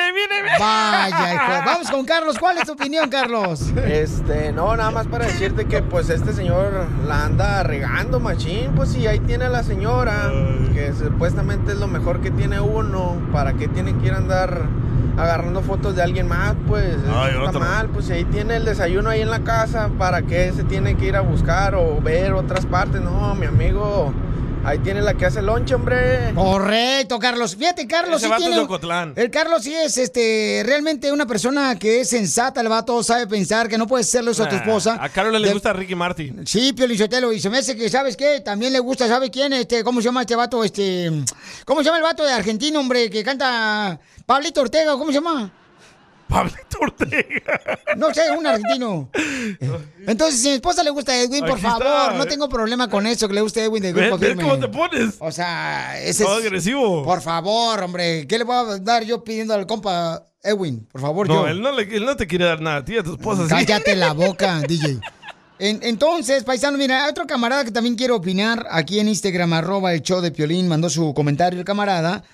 Vaya, hijo. Vamos con Carlos. ¿Cuál es tu opinión, Carlos? Este, no, nada más para decirte que pues este señor la anda regando, machín, pues si ahí tiene a la señora, que supuestamente es lo mejor que tiene uno, ¿para qué tiene que ir a andar agarrando fotos de alguien más? Pues Ay, está otro. mal, pues si ahí tiene el desayuno ahí en la casa, ¿para qué se tiene que ir a buscar o ver otras partes? No, mi amigo, ahí tiene la que hace lonche, hombre. Correcto, Carlos. Fíjate, Carlos Ese sí vato es tiene... de Ocotlán. El Carlos sí es este realmente una persona que es sensata, el vato sabe pensar que no puedes hacerle eso a tu esposa. A Carlos le De- gusta Ricky Martin. Sí, Pio Lizotelo, y se me hace que, ¿sabes qué? También le gusta, ¿sabe quién? Este, ¿cómo se llama este vato? Este, ¿cómo se llama el vato de Argentina, hombre, que canta Pablito Ortega, ¿cómo se llama? Pablito Ortega. No sé, un argentino. Entonces, si a mi esposa le gusta Edwin, por Aquí favor, está. no tengo problema con eso, que le guste Edwin de Grupo Firme. cómo te pones. O sea, ese Todo es... agresivo. Por favor, hombre, ¿qué le voy a dar yo pidiendo al compa Edwin? Por favor, No, yo. él no, le, él no te quiere dar nada a ti, a tu esposa. sí. Cállate la boca, DJ. En- entonces, paisano, mira, hay otro camarada que también quiere opinar aquí en Instagram, arroba el show de Piolín, mandó su comentario el camarada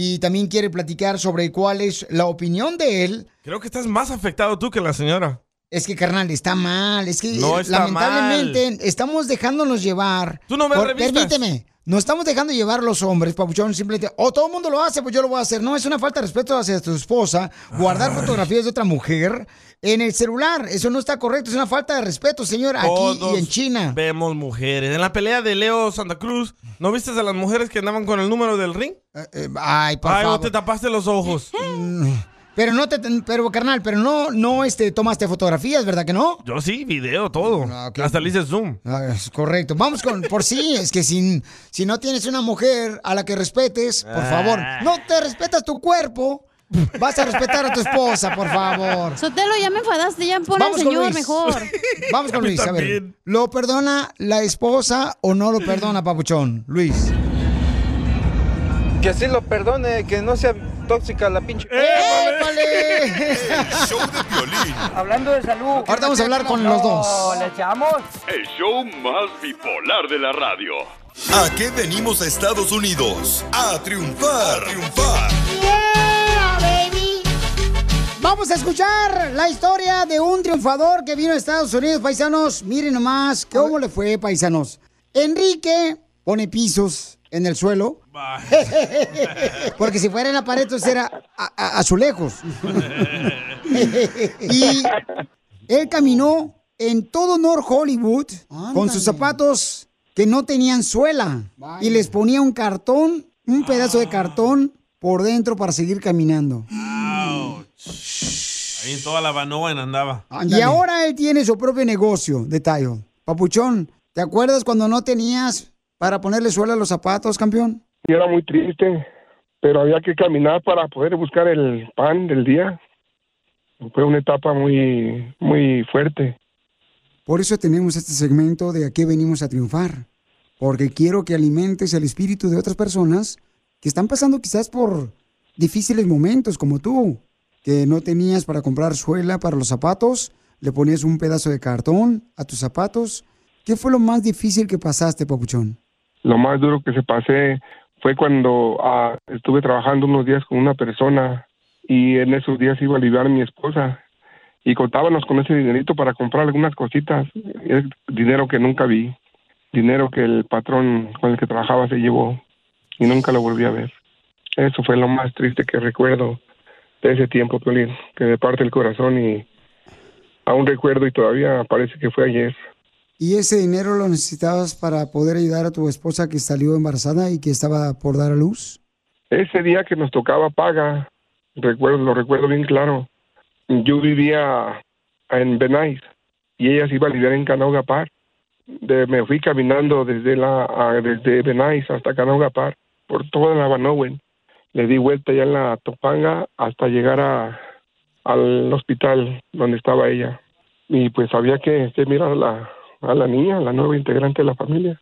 y también quiere platicar sobre cuál es la opinión de él. Creo que estás más afectado tú que la señora. Es que, carnal, está mal, es que No está lamentablemente estamos dejándonos llevar. Tú no ves revistas. Permíteme, nos estamos dejando llevar los hombres, papuchón, simplemente, o todo el mundo lo hace, pues yo lo voy a hacer. No, es una falta de respeto hacia tu esposa, guardar fotografías de otra mujer en el celular. Eso no está correcto, es una falta de respeto, señor, aquí y en China. Vemos mujeres. En la pelea de Leo Santa Cruz, ¿no viste a las mujeres que andaban con el número del ring? ay, por Ay, vos favor. te tapaste los ojos. Pero no te, pero carnal, pero no, no, este, tomaste fotografías, ¿verdad que no? Yo sí, video, todo. Hasta le hice zoom. Ah, es correcto. Vamos con, por sí, es que si, si no tienes una mujer a la que respetes, por favor, Ah. no te respetas tu cuerpo, vas a respetar a tu esposa, por favor. Sotelo, ya me enfadaste, ya pon al señor Luis. mejor. Vamos con Luis, a ver. ¿Lo perdona la esposa o no lo perdona, papuchón? Luis. Que sí lo perdone, que no sea tóxica la pinche. Hablando de salud. Ahorita vamos a hablar con los dos. ¿Le echamos? El show más bipolar de la radio. ¿A qué venimos a Estados Unidos? A triunfar. A triunfar. Vamos a escuchar la historia de un triunfador que vino a Estados Unidos, paisanos. Miren nomás cómo le fue, paisanos. Enrique pone pisos en el suelo. Porque si fuera en la pared, entonces era a- a- azulejos. y él caminó en todo North Hollywood con sus zapatos que no tenían suela. Y les ponía un cartón, un pedazo de cartón por dentro para seguir caminando. Ahí en toda la Banoen andaba. Y ahora él tiene su propio negocio de tallo. Papuchón, ¿te acuerdas cuando no tenías para ponerle suela a los zapatos, campeón? Yo era muy triste. pero había que caminar para poder buscar el pan del día. Fue una etapa muy, muy fuerte. Por eso tenemos este segmento de a qué venimos a triunfar. Porque quiero que alimentes el espíritu de otras personas que están pasando quizás por difíciles momentos como tú, que no tenías para comprar suela para los zapatos, le ponías un pedazo de cartón a tus zapatos. ¿Qué fue lo más difícil que pasaste, papuchón? Lo más duro que se pasé fue cuando ah, estuve trabajando unos días con una persona y en esos días iba a aliviar a mi esposa y contábamos con ese dinerito para comprar algunas cositas, es dinero que nunca vi, dinero que el patrón con el que trabajaba se llevó y nunca lo volví a ver. Eso fue lo más triste que recuerdo de ese tiempo, Piolín, que de parte del corazón y aún recuerdo y todavía parece que fue ayer. ¿Y ese dinero lo necesitabas para poder ayudar a tu esposa que salió embarazada y que estaba por dar a luz? Ese día que nos tocaba paga, recuerdo, lo recuerdo bien claro. Yo vivía en Benais y ella se iba a lidiar en Canaugapar. De, me fui caminando desde la a- desde Benais hasta Canaugapar por toda la Banowen. Le di vuelta ya en la Topanga hasta llegar a, al hospital donde estaba ella. Y pues había que, que mirar a la, a la niña, la nueva integrante de la familia.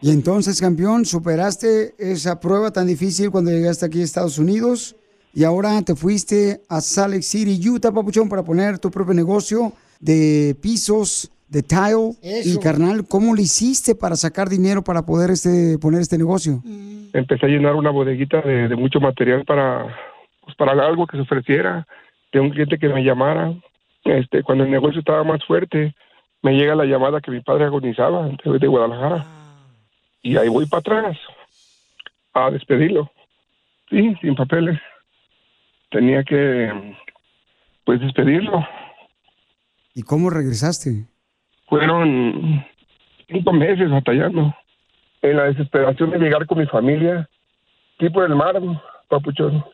Y entonces, campeón, superaste esa prueba tan difícil cuando llegaste aquí a Estados Unidos y ahora te fuiste a Salt Lake City, Utah, papuchón, para poner tu propio negocio de pisos, de tile. Eso. Y carnal, ¿cómo le hiciste para sacar dinero para poder este, poner este negocio? empecé a llenar una bodeguita de, de mucho material para pues, para algo que se ofreciera de un cliente que me llamara este cuando el negocio estaba más fuerte me llega la llamada que mi padre agonizaba de, de Guadalajara y ahí voy para atrás a despedirlo sí sin papeles tenía que pues despedirlo ¿Y cómo regresaste? Fueron cinco meses batallando en la desesperación de llegar con mi familia, tipo del mar, papuchón.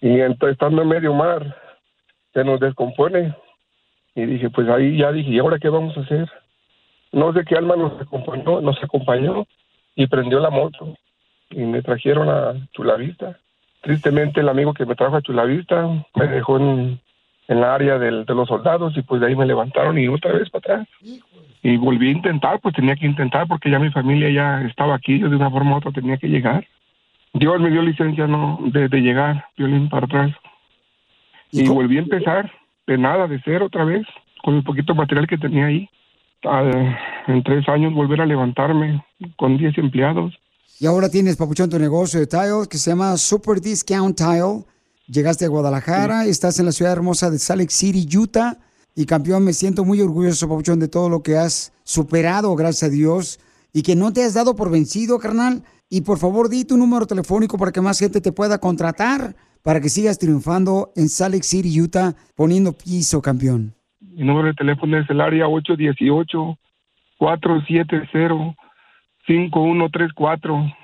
Y entonces, estando en medio mar, se nos descompone. Y dije, pues ahí ya dije, ¿y ahora qué vamos a hacer? No sé qué alma nos acompañó, nos acompañó y prendió la moto. Y me trajeron a Chulavista. Tristemente, el amigo que me trajo a Chulavista me dejó en, en la área del- de los soldados y pues de ahí me levantaron y otra vez para atrás y volví a intentar, pues tenía que intentar porque ya mi familia ya estaba aquí, yo de una forma u otra tenía que llegar. Dios me dio licencia no de, de llegar, violín para atrás. Y volví a empezar de nada, de cero otra vez, con el poquito material que tenía ahí. Al- en tres años volver a levantarme con 10 empleados. Y ahora tienes, papuchón, tu negocio de tile que se llama Super Discount Tile. Llegaste a Guadalajara, estás en la ciudad hermosa de Salt Lake City, Utah. Y campeón, me siento muy orgulloso, papuchón, de todo lo que has superado, gracias a Dios. Y que no te has dado por vencido, carnal. Y por favor, di tu número telefónico para que más gente te pueda contratar, para que sigas triunfando en Salt Lake City, Utah, poniendo piso, campeón. Mi número de teléfono es el área 818-470-5134.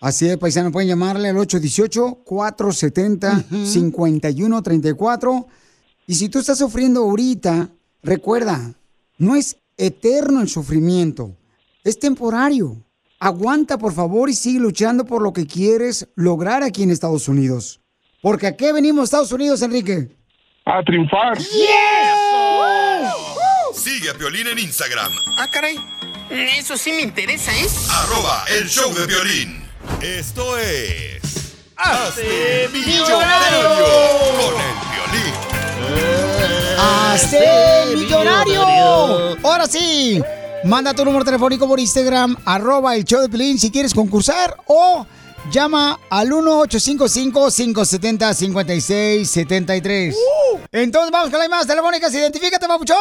Así es, paisano, pueden llamarle al 818-470-5134. Y si tú estás sufriendo ahorita, recuerda, no es eterno el sufrimiento, es temporario. Aguanta, por favor, y sigue luchando por lo que quieres lograr aquí en Estados Unidos. Porque ¿a qué venimos a Estados Unidos, Enrique? A triunfar. Sigue a Piolín en Instagram, Ah, caray. Eso sí me interesa, ¿eh? arroba el show de violín. Esto es... ¡Hazte millonario con el. ¡Hazte millonario! Ahora sí, manda tu número telefónico por Instagram, arroba el show de Pelín si quieres concursar o llama al 1-855-570-5673. Entonces vamos con las llamadas telefónicas, identifícate, papuchón.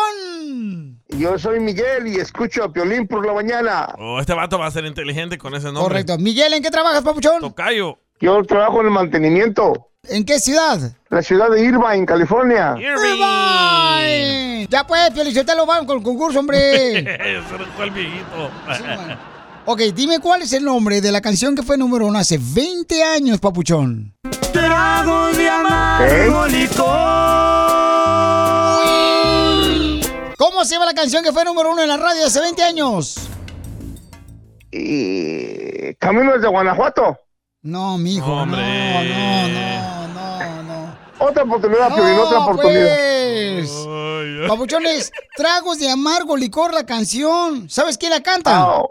Yo soy Miguel y escucho a Piolín por la mañana. Oh, este vato va a ser inteligente con ese nombre. Correcto. Miguel, ¿en qué trabajas, papuchón? Tocayo. Yo trabajo en el mantenimiento. ¿En qué ciudad? La ciudad de Irvine, California. Irvine. Ya pues, lo vamos con el concurso, hombre. El viejito. ok, dime cuál es el nombre de la canción que fue número uno hace 20 años, papuchón. Tragos de amargo ¿Cómo se llama la canción que fue número uno en la radio hace 20 años? Y... Caminos de Guanajuato. No, mijo, Hombre. no, no. Otra oportunidad, Piolín, otra oportunidad. Pues. Papuchones, tragos de amargo licor la canción. ¿Sabes quién la canta? Ah,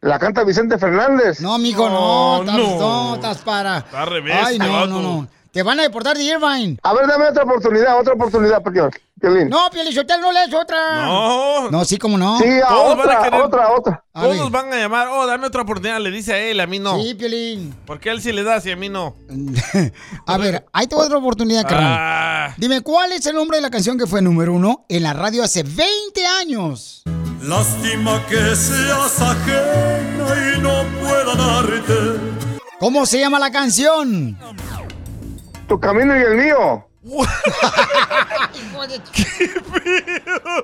La canta Vicente Fernández. No, mijo, no, estás, no, estás para. Está al revés, Ay, este no, vato. no, no. Te van a deportar de Irvine. A ver, dame otra oportunidad, otra oportunidad, Piolín. Piolín. No, Pielichotel, no le es otra. No. No, sí, como no. Sí, a Todos van a otra, querer- otra, otra. A Todos ver. van a llamar, oh, dame otra oportunidad. Le dice a él, a mí no. Sí, Piolín. ¿Por qué él sí le da y a mí no? A ver, hay te otra oportunidad, carnal. Ah. Dime, ¿cuál es el nombre de la canción que fue número uno en la radio hace 20 años? Lástima que seas ajena y no pueda darte. ¿Cómo se llama la canción? Tu camino y el mío.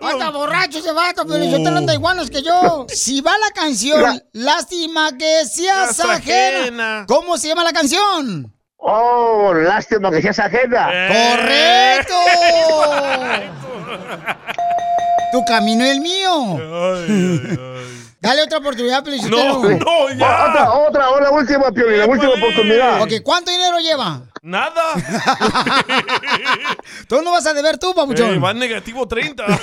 ¡Ah, está borracho ese vato, Pielichotel anda iguanos que yo. Si va la canción, lástima que seas ajena. ajena. ¿Cómo se llama la canción? Oh, lástima que seas ajena. ¡Correcto! Tu camino y el mío. Dale otra oportunidad, Felicitero. Otra, otra, o la última, Piolín, la última oportunidad. Ok, ¿cuánto dinero lleva? Nada. Tú no vas a deber tú, papuchón. Eh, va negativo 30.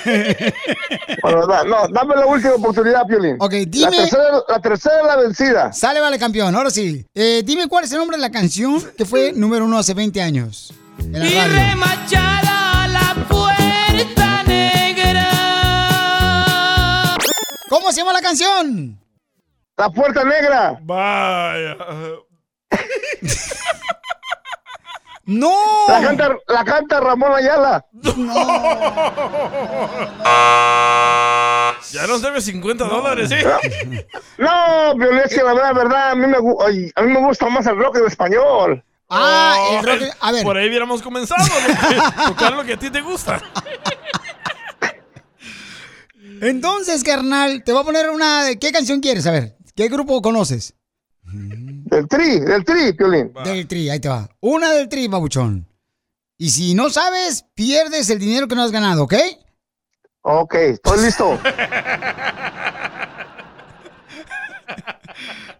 Bueno, da- no, dame la última oportunidad, Piolín. Ok, dime- La tercera, la tercera la vencida. Sale, vale, campeón. Ahora sí. Eh, dime cuál es el nombre de la canción que fue número uno hace 20 años. En la Y radio. ¿Cómo se llama la canción? La puerta negra. Vaya. ¡No! La canta, la canta Ramón Ayala. Ya nos debe 50 dólares, ¿eh? No, Piolín, es que la verdad, verdad, a mí me, ay, a mí me gusta más el rock en español. Ah, Oh, el rock. A ver. Por ahí hubiéramos comenzado. Tocar lo que a ti te gusta. Entonces, carnal, te voy a poner una. ¿Qué canción quieres? A ver, ¿qué grupo conoces? Del tri, del tri, Piolín. Del Tri, ahí te va. Una del Tri, babuchón. Y si no sabes, pierdes el dinero que no has ganado, ¿ok? Ok, estoy listo.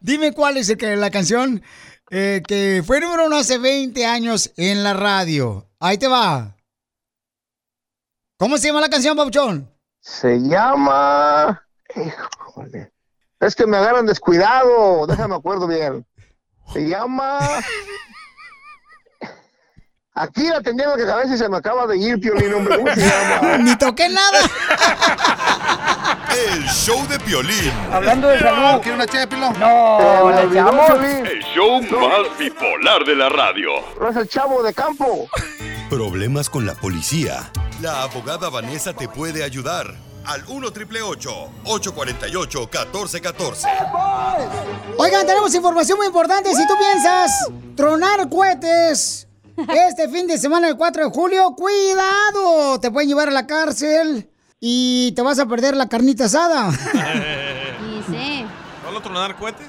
Dime cuál es el que, la canción eh, que fue número uno hace 20 años en la radio. Ahí te va. ¿Cómo se llama la canción, babuchón? Se llama. Híjole. Es que me agarran descuidado. Déjame acuerdo bien. Se llama. Aquí la tenía que cabeza y se me acaba de ir, Piolín, hombre. ¿Cómo se llama? Ni toqué nada. El show de Piolín. Hablando de salud. ¿Quiere una ché, Pilón? No, ¿le echamos? Piolín. El show más bipolar de la radio. No es el chavo de campo. Problemas con la policía. La abogada Vanessa te puede ayudar. Al 1 848 1414 Oigan, tenemos información muy importante. Si tú piensas tronar cohetes este fin de semana, el 4 de julio, cuidado. Te pueden llevar a la cárcel y te vas a perder la carnita asada. Sí. ¿Solo tronar cohetes?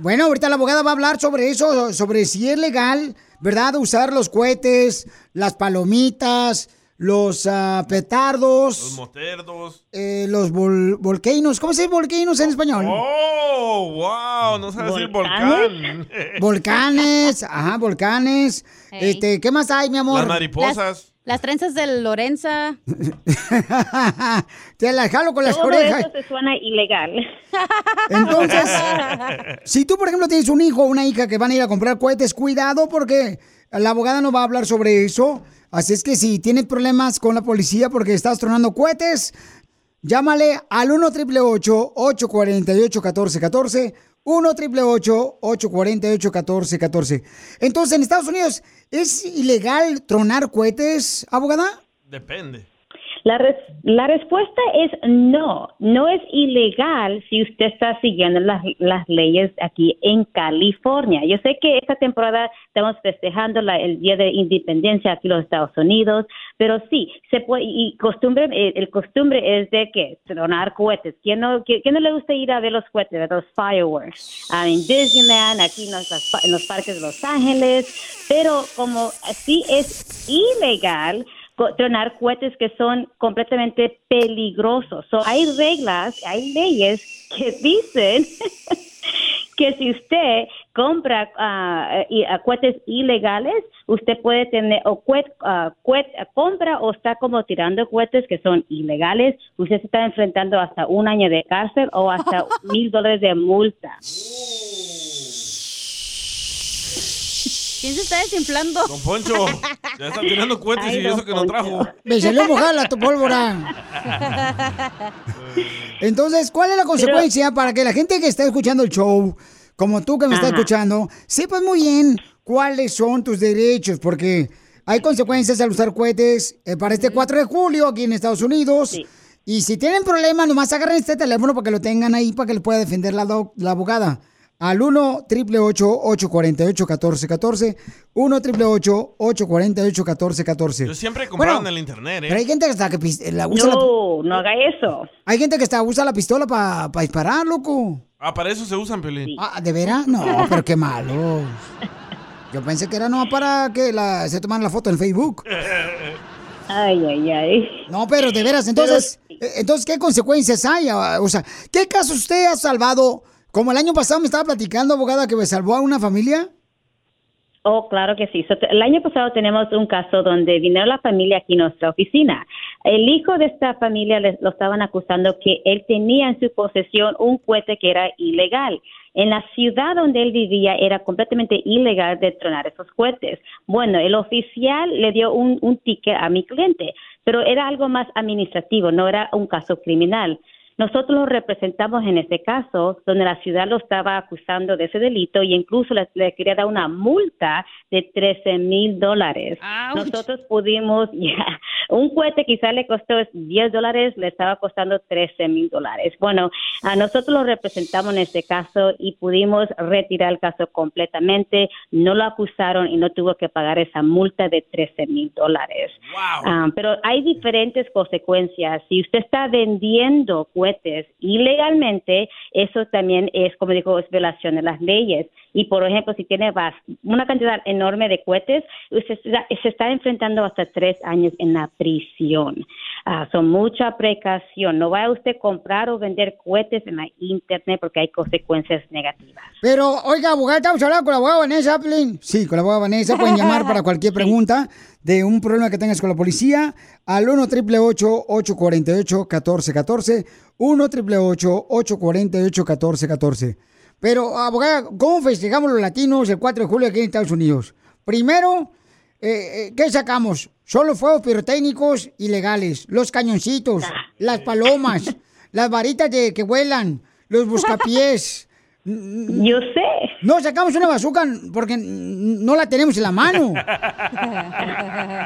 Bueno, ahorita la abogada va a hablar sobre eso, sobre si es legal, ¿verdad? Usar los cohetes, las palomitas, los ah, petardos, Los moterdos. eh, los vol- volcainos. ¿Cómo se dice volcainos en español? ¡Oh! ¡Wow! No sabes decir volcán. Volcanes, ajá, volcanes. Este, ¿qué más hay, mi amor? Las mariposas. Las trenzas de Lorenza. Te las jalo con las Todo orejas. eso se suena ilegal. Entonces, si tú, por ejemplo, tienes un hijo o una hija que van a ir a comprar cohetes, cuidado porque la abogada no va a hablar sobre eso. Así es que si tienes problemas con la policía porque estás tronando cohetes, llámale al 1 888 848 1414 1 888 848 1414 Entonces, en Estados Unidos, ¿es ilegal tronar cohetes, abogada? Depende. La, res- la respuesta es no, no es ilegal si usted está siguiendo las, las leyes aquí en California. Yo sé que esta temporada estamos festejando la- el Día de Independencia aquí en los Estados Unidos, pero sí, se puede, y costumbre, eh, el costumbre es de que tronar cohetes. ¿Quién no, quién, no le gusta ir a ver los cohetes, a los fireworks? En Disneyland, aquí en los, en los parques de Los Ángeles, pero como sí es ilegal, tronar cohetes que son completamente peligrosos. So, hay reglas, hay leyes que dicen que si usted compra ah, y, ah, cohetes ilegales, usted puede tener o cuet- ah, cuet- compra o está como tirando cohetes que son ilegales, usted se está enfrentando hasta un año de cárcel o hasta mil dólares de multa. ¿Quién se está desinflando? Don Poncho, ya están tirando cohetes y eso que no trajo. Me salió mojada tu pólvora. Entonces, ¿cuál es la consecuencia para que la gente que está escuchando el show, como tú que me estás Ajá. escuchando, sepas muy bien cuáles son tus derechos? Porque hay consecuencias al usar cohetes eh, para este 4 de julio aquí en Estados Unidos. Y si tienen problemas, nomás agarren este teléfono para que lo tengan ahí, para que le pueda defender la, doc- la abogada. Al 1 888 848 1414 1 888 848 1414 Yo siempre he comprado Bueno, en el internet, Pero hay ¿eh? gente que hasta que pis- la usa No, no haga eso. Hay gente que hasta usa la pistola para disparar, loco. Ah, para eso se usan, Piolín. Ah, ¿de veras? No, pero qué malo. Yo pensé que era no para que la, se tomaran la foto en Facebook. Ay, ay, ay. No, pero de veras, entonces, eh, entonces ¿qué consecuencias hay? Ah, O sea, ¿qué caso usted ha salvado? Como el año pasado me estaba platicando, abogada, que me salvó a una familia. Oh, claro que sí. El año pasado tenemos un caso donde vino la familia aquí a nuestra oficina. El hijo de esta familia les- lo estaban acusando que él tenía en su posesión un cohete que era ilegal. En la ciudad donde él vivía era completamente ilegal de tronar esos cohetes. Bueno, el oficial le dio un, un ticket a mi cliente, pero era algo más administrativo, no era un caso criminal. Nosotros lo representamos en ese caso, donde la ciudad lo estaba acusando de ese delito y incluso le, le quería dar una multa de 13 mil dólares. Nosotros pudimos, ya, un cohete quizá le costó 10 dólares, le estaba costando 13 mil dólares. Bueno, a nosotros lo representamos en este caso y pudimos retirar el caso completamente, no lo acusaron y no tuvo que pagar esa multa de 13 mil dólares. Ah, pero hay diferentes consecuencias. Si usted está vendiendo cohetes ilegalmente, eso también es, como digo, es violación de las leyes. Y, por ejemplo, si tiene una cantidad enorme de cohetes, se está- se está enfrentando hasta tres años en la prisión. Ah, son mucha precaución. No vaya usted a comprar o vender cohetes en la internet porque hay consecuencias negativas. Pero, oiga, abogada, estamos hablando con la abogada Vanessa Applin. Sí, con la abogada Vanessa. Pueden llamar para cualquier pregunta de un problema que tengas con la policía al 1 888 848 1414 1 888 848 1414 Pero, abogada, ¿cómo festejamos los latinos el 4 de julio aquí en Estados Unidos? Primero, eh, eh, ¿qué sacamos? Son los fuegos pirotécnicos ilegales, los cañoncitos, las palomas, las varitas de que vuelan, los buscapiés. Yo sé. No sacamos una bazooka porque no la tenemos en la mano.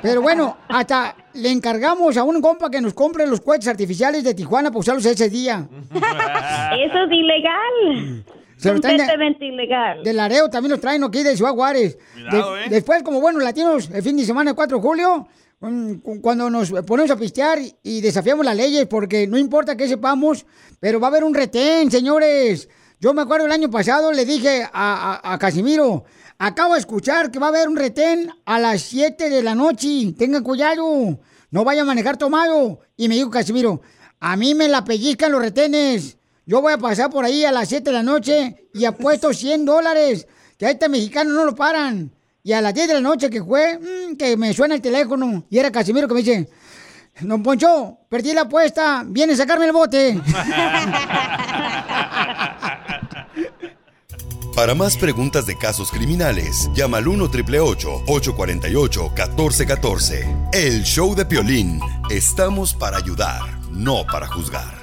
Pero bueno, hasta le encargamos a un compa que nos compre los cohetes artificiales de Tijuana para usarlos ese día. Eso es ilegal. Se lo traen de- ilegal. De Lareo también los traen aquí de Ciudad Juárez. Cuidado, De- ¿eh? Después, como buenos latinos, el fin de semana, el 4 de julio, cu- cuando nos ponemos a pistear y desafiamos las leyes, porque no importa que sepamos, pero va a haber un retén, señores. Yo me acuerdo el año pasado, le dije a, a- a Casimiro, acabo de escuchar que va a haber un retén a las 7 de la noche. Tengan cuidado, no vaya a manejar tomado. Y me dijo Casimiro, a mí me la pellizcan los retenes. Yo voy a pasar por ahí a las 7 de la noche y apuesto 100 dólares. Que a este mexicano no lo paran. Y a las 10 de la noche que fue, mm, que me suena el teléfono. Y era Casimiro que me dice, Don Poncho, perdí la apuesta. Viene a sacarme el bote. Para más preguntas de casos criminales, llama al 1 848 1414 El show de Piolín. Estamos para ayudar, no para juzgar.